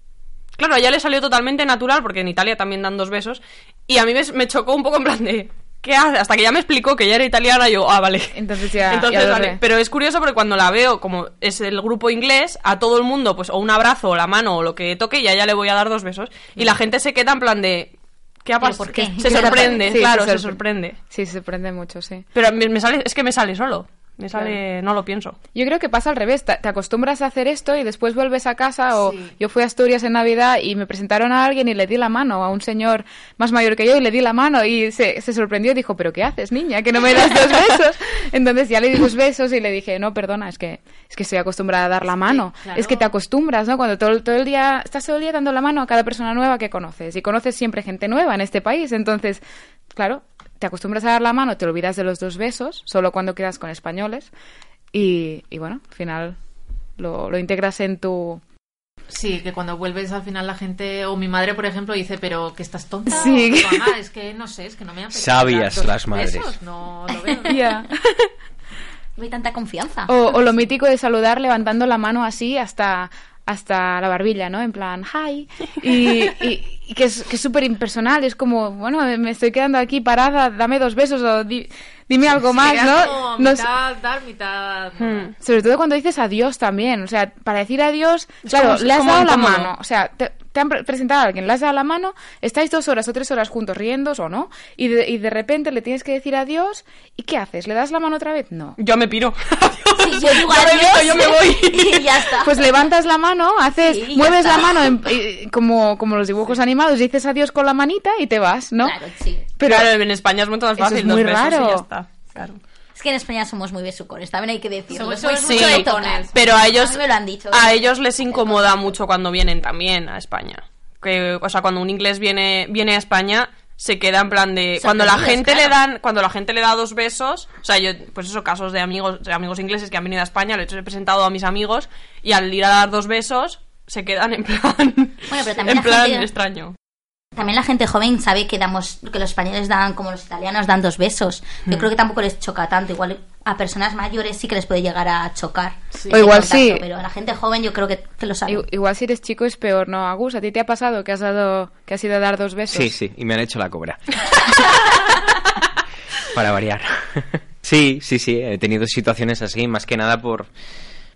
Claro, a ella le salió totalmente natural, porque en Italia también dan dos besos. Y a mí me, me chocó un poco en plan de. ¿Qué hace? Hasta que ya me explicó que ella era italiana, yo, ah, vale. Entonces ya. Entonces, ya vale. Pero es curioso porque cuando la veo, como es el grupo inglés, a todo el mundo, pues, o un abrazo, o la mano, o lo que toque, y a ella le voy a dar dos besos. Y la gente se queda en plan de. ¿Qué ha ¿Pero pasado? por qué? Se [laughs] sorprende, Sí, claro, se se sorpre- sorprende. Sí, se sorprende mucho, sí. Pero me, me sale, es que me sale solo. Me sale, no lo pienso. Yo creo que pasa al revés. Te, acostumbras a hacer esto y después vuelves a casa o yo fui a Asturias en Navidad y me presentaron a alguien y le di la mano a un señor más mayor que yo y le di la mano y se, se sorprendió y dijo, ¿pero qué haces, niña? Que no me das dos besos. [laughs] Entonces ya le di dos besos y le dije, no, perdona, es que, es que estoy acostumbrada a dar la mano. claro. Es que te acostumbras, ¿no? Cuando todo, todo el día, estás todo el día dando la mano a cada persona nueva que conoces y conoces siempre gente nueva en este país. Entonces, claro, te acostumbras a dar la mano, te olvidas de los dos besos, solo cuando quedas con españoles. Y, y bueno, al final lo, lo integras en tu... Sí, que cuando vuelves al final la gente, o mi madre, por ejemplo, dice, pero que estás tonta. Sí. o, mamá, es que no sé, es que no me apetece Sabias las madres. besos, No lo veo. [laughs] No hay tanta confianza. O, o lo mítico de saludar levantando la mano así hasta, hasta la barbilla, ¿no? En plan, hi. [laughs] Y, y- y que es que es súper impersonal. Es como, bueno, me estoy quedando aquí parada, dame dos besos o di- dime algo más, ¿no? como mitad dar, mitad... Hmm. Sobre todo cuando dices adiós también. O sea, para decir adiós, Es claro, como- es le has dado la mano. O sea, te, te han pre- presentado a alguien, le has dado la mano, estáis dos horas o tres horas juntos riendos o no, y de, y de repente le tienes que decir adiós, ¿y qué haces? ¿Le das la mano otra vez? No. Yo me piro. [laughs] Sí, yo digo me adiós yo me voy. y ya está. [laughs] Pues levantas la mano, haces, Sí, mueves la mano en- eh, como, como los dibujos animados, dices adiós con la manita y te vas, ¿no? Claro, sí. Pero Claro, en España es mucho más Eso fácil. es dos muy y raro. ya está. Claro. Es que en España somos muy besucones, también hay que decirlo. Somos- Somos somos mucho muy de tocar. besucones. Pero a ellos, mí me lo han dicho. a ellos les incomoda mucho cuando vienen también a España. Que, o sea, cuando un inglés viene, viene a España, se queda en plan de. Cuando la gente le dan, cuando la gente le da dos besos, o sea, yo, pues eso, casos de amigos, de amigos ingleses que han venido a España, les he presentado a mis amigos, y al ir a dar dos besos, se quedan en plan. Bueno, pero también [laughs] en la plan gente- extraño. También la gente joven sabe que damos que los españoles dan como los italianos dan dos besos. Yo Mm. creo que tampoco les choca tanto. Igual a personas mayores sí que les puede llegar a chocar. O igual sí. Pero a la gente joven yo creo que, que lo sabe. i- igual si eres chico es peor, ¿no? Agus, ¿a ti te ha pasado que has dado, que has ido a dar dos besos? Sí, sí, y me han hecho la cobra. [laughs] Para variar. [laughs] sí, sí, sí, he tenido situaciones así, más que nada por,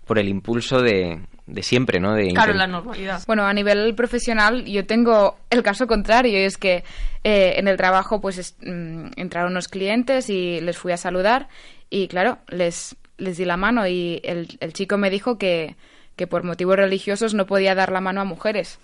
por el impulso de, de siempre, ¿no? De Claro, la normalidad. Bueno, a nivel profesional yo tengo el caso contrario y es que eh, en el trabajo pues es- mm, entraron unos clientes y les fui a saludar y claro, les, les di la mano y el, el chico me dijo que, que por motivos religiosos no podía dar la mano a mujeres.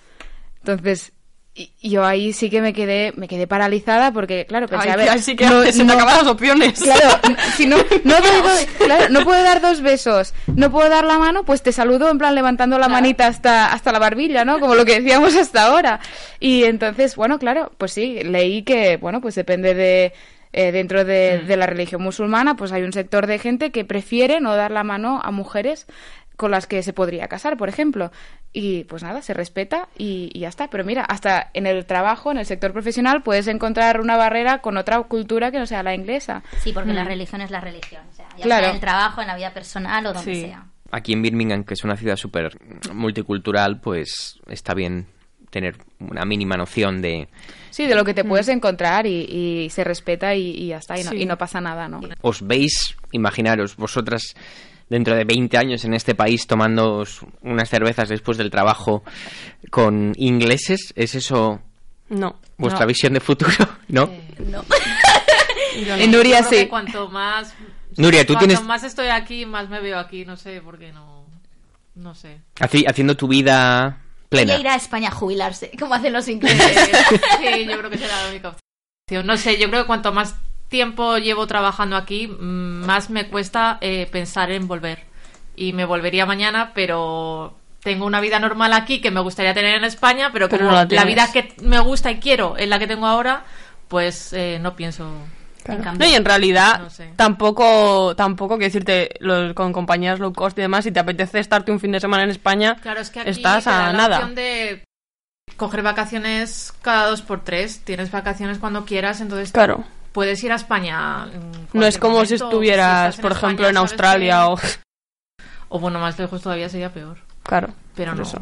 Entonces, y- yo ahí sí que me quedé, me quedé paralizada porque, claro, pensé, Ay, a ver, que así que no- se te no- acaban las opciones. Claro, [laughs] si no, no, doy do- claro, no puedo dar dos besos, no puedo dar la mano, pues te saludo en plan levantando la manita hasta, hasta la barbilla, ¿no? Como lo que decíamos hasta ahora. Y entonces, bueno, claro, pues sí, leí que, bueno, pues depende de... eh, dentro de, de la religión musulmana, pues hay un sector de gente que prefiere no dar la mano a mujeres con las que se podría casar, por ejemplo. Y pues nada, se respeta y, y ya está. Pero mira, hasta en el trabajo, en el sector profesional, puedes encontrar una barrera con otra cultura que no sea la inglesa. Sí, porque Mm. la religión es la religión. O sea, ya Claro. sea en el trabajo, en la vida personal o donde Sí. sea. Aquí en Birmingham, que es una ciudad súper multicultural, pues está bien tener una mínima noción de... Sí, de lo que te puedes encontrar y, y se respeta y, y ya está, y no, Sí. y no pasa nada, ¿no? ¿Os veis, imaginaros, vosotras dentro de 20 años en este país tomando unas cervezas después del trabajo con ingleses? ¿Es eso No. vuestra No. visión de futuro? [laughs] ¿No? No. [laughs] Y Nuria Yo creo que sí. Cuanto más. Nuria, tú cuanto tienes- más estoy aquí, más me veo aquí. No sé por qué no. No sé. Haci- haciendo tu vida plena. Ella ir a España a jubilarse, como hacen los [laughs] ingleses. Sí, yo creo que será la única opción. No sé, yo creo que cuanto más tiempo llevo trabajando aquí, mm, más me cuesta eh, pensar en volver. Y me volvería mañana, pero tengo una vida normal aquí que me gustaría tener en España, pero como la vida que me gusta y quiero es la que tengo ahora, pues eh, no pienso. En No, y en realidad No sé. tampoco, tampoco quiero decirte, los- con compañías low cost y demás, si te apetece estarte un fin de semana en España, Claro, es que aquí estás a la nada. opción de coger vacaciones cada dos por tres. Tienes vacaciones cuando quieras, entonces Claro. Puedes ir a España. en No es como si momento, estuvieras, estás por España, ejemplo, en Australia que- o... O bueno, más lejos todavía sería peor. Claro, Pero por no. eso.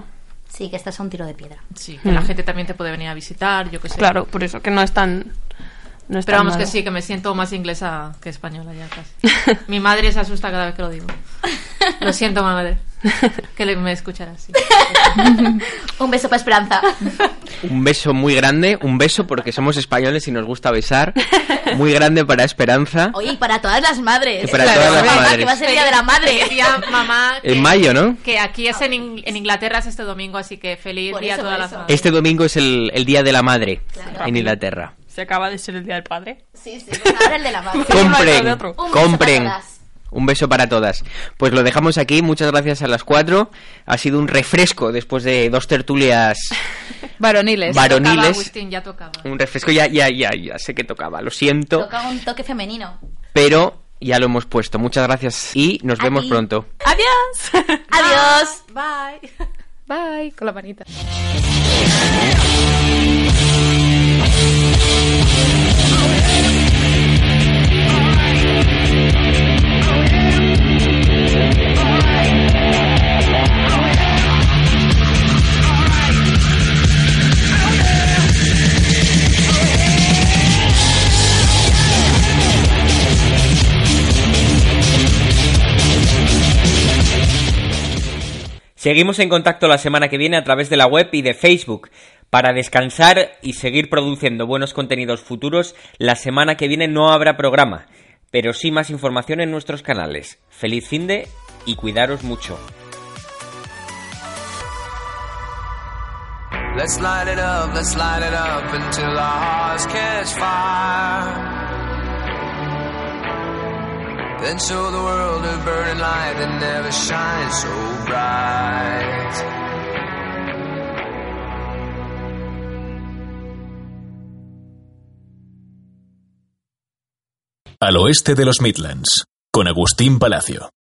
sí, que estás a un tiro de piedra. Sí, que la Mm. gente también te puede venir a visitar, yo qué sé. Claro, por eso, que no es tan... No es Pero tan vamos que sí, que me siento más inglesa que española ya casi. [laughs] Mi madre se asusta cada vez que lo digo. [laughs] Lo siento, madre. Que le- me escuchará así. [laughs] Un beso para Esperanza. Un beso muy grande, un beso porque somos españoles y nos gusta besar. Muy grande para Esperanza. Oye, y para todas las madres. Y para todas las Mamá, madres. Que va a ser el día de la madre. Decía mamá que, En mayo, ¿no? que aquí es en, In- en Inglaterra es este domingo, así que feliz Por día eso, a todas las madres. Este domingo es el, el Día de la Madre Claro. en Inglaterra. Se acaba de ser el Día del Padre. Sí, sí, pues ahora el de la madre. Compren, compren. Un beso para todas. Pues lo dejamos aquí. Muchas gracias a las cuatro. Ha sido un refresco después de dos tertulias [laughs] Varoniles. Va- varoniles. Tocaba, Agustín, ya tocaba. Un refresco ya, ya, ya, ya sé que tocaba, lo siento, Toca un toque femenino. pero ya lo hemos puesto. Muchas gracias y nos A vemos ti. pronto. Adiós. [laughs] Adiós. Bye. Bye. Con la manita. Seguimos en contacto la semana que viene a través de la web y de Facebook. Para descansar y seguir produciendo buenos contenidos futuros, la semana que viene no habrá programa, pero sí más información en nuestros canales. Feliz fin de y cuidaros mucho. Let's light it up, let's light it up until our hearts catch fire. Then show the world a burning light that never shines so bright. Al oeste de los Midlands, con Agustín Palacio.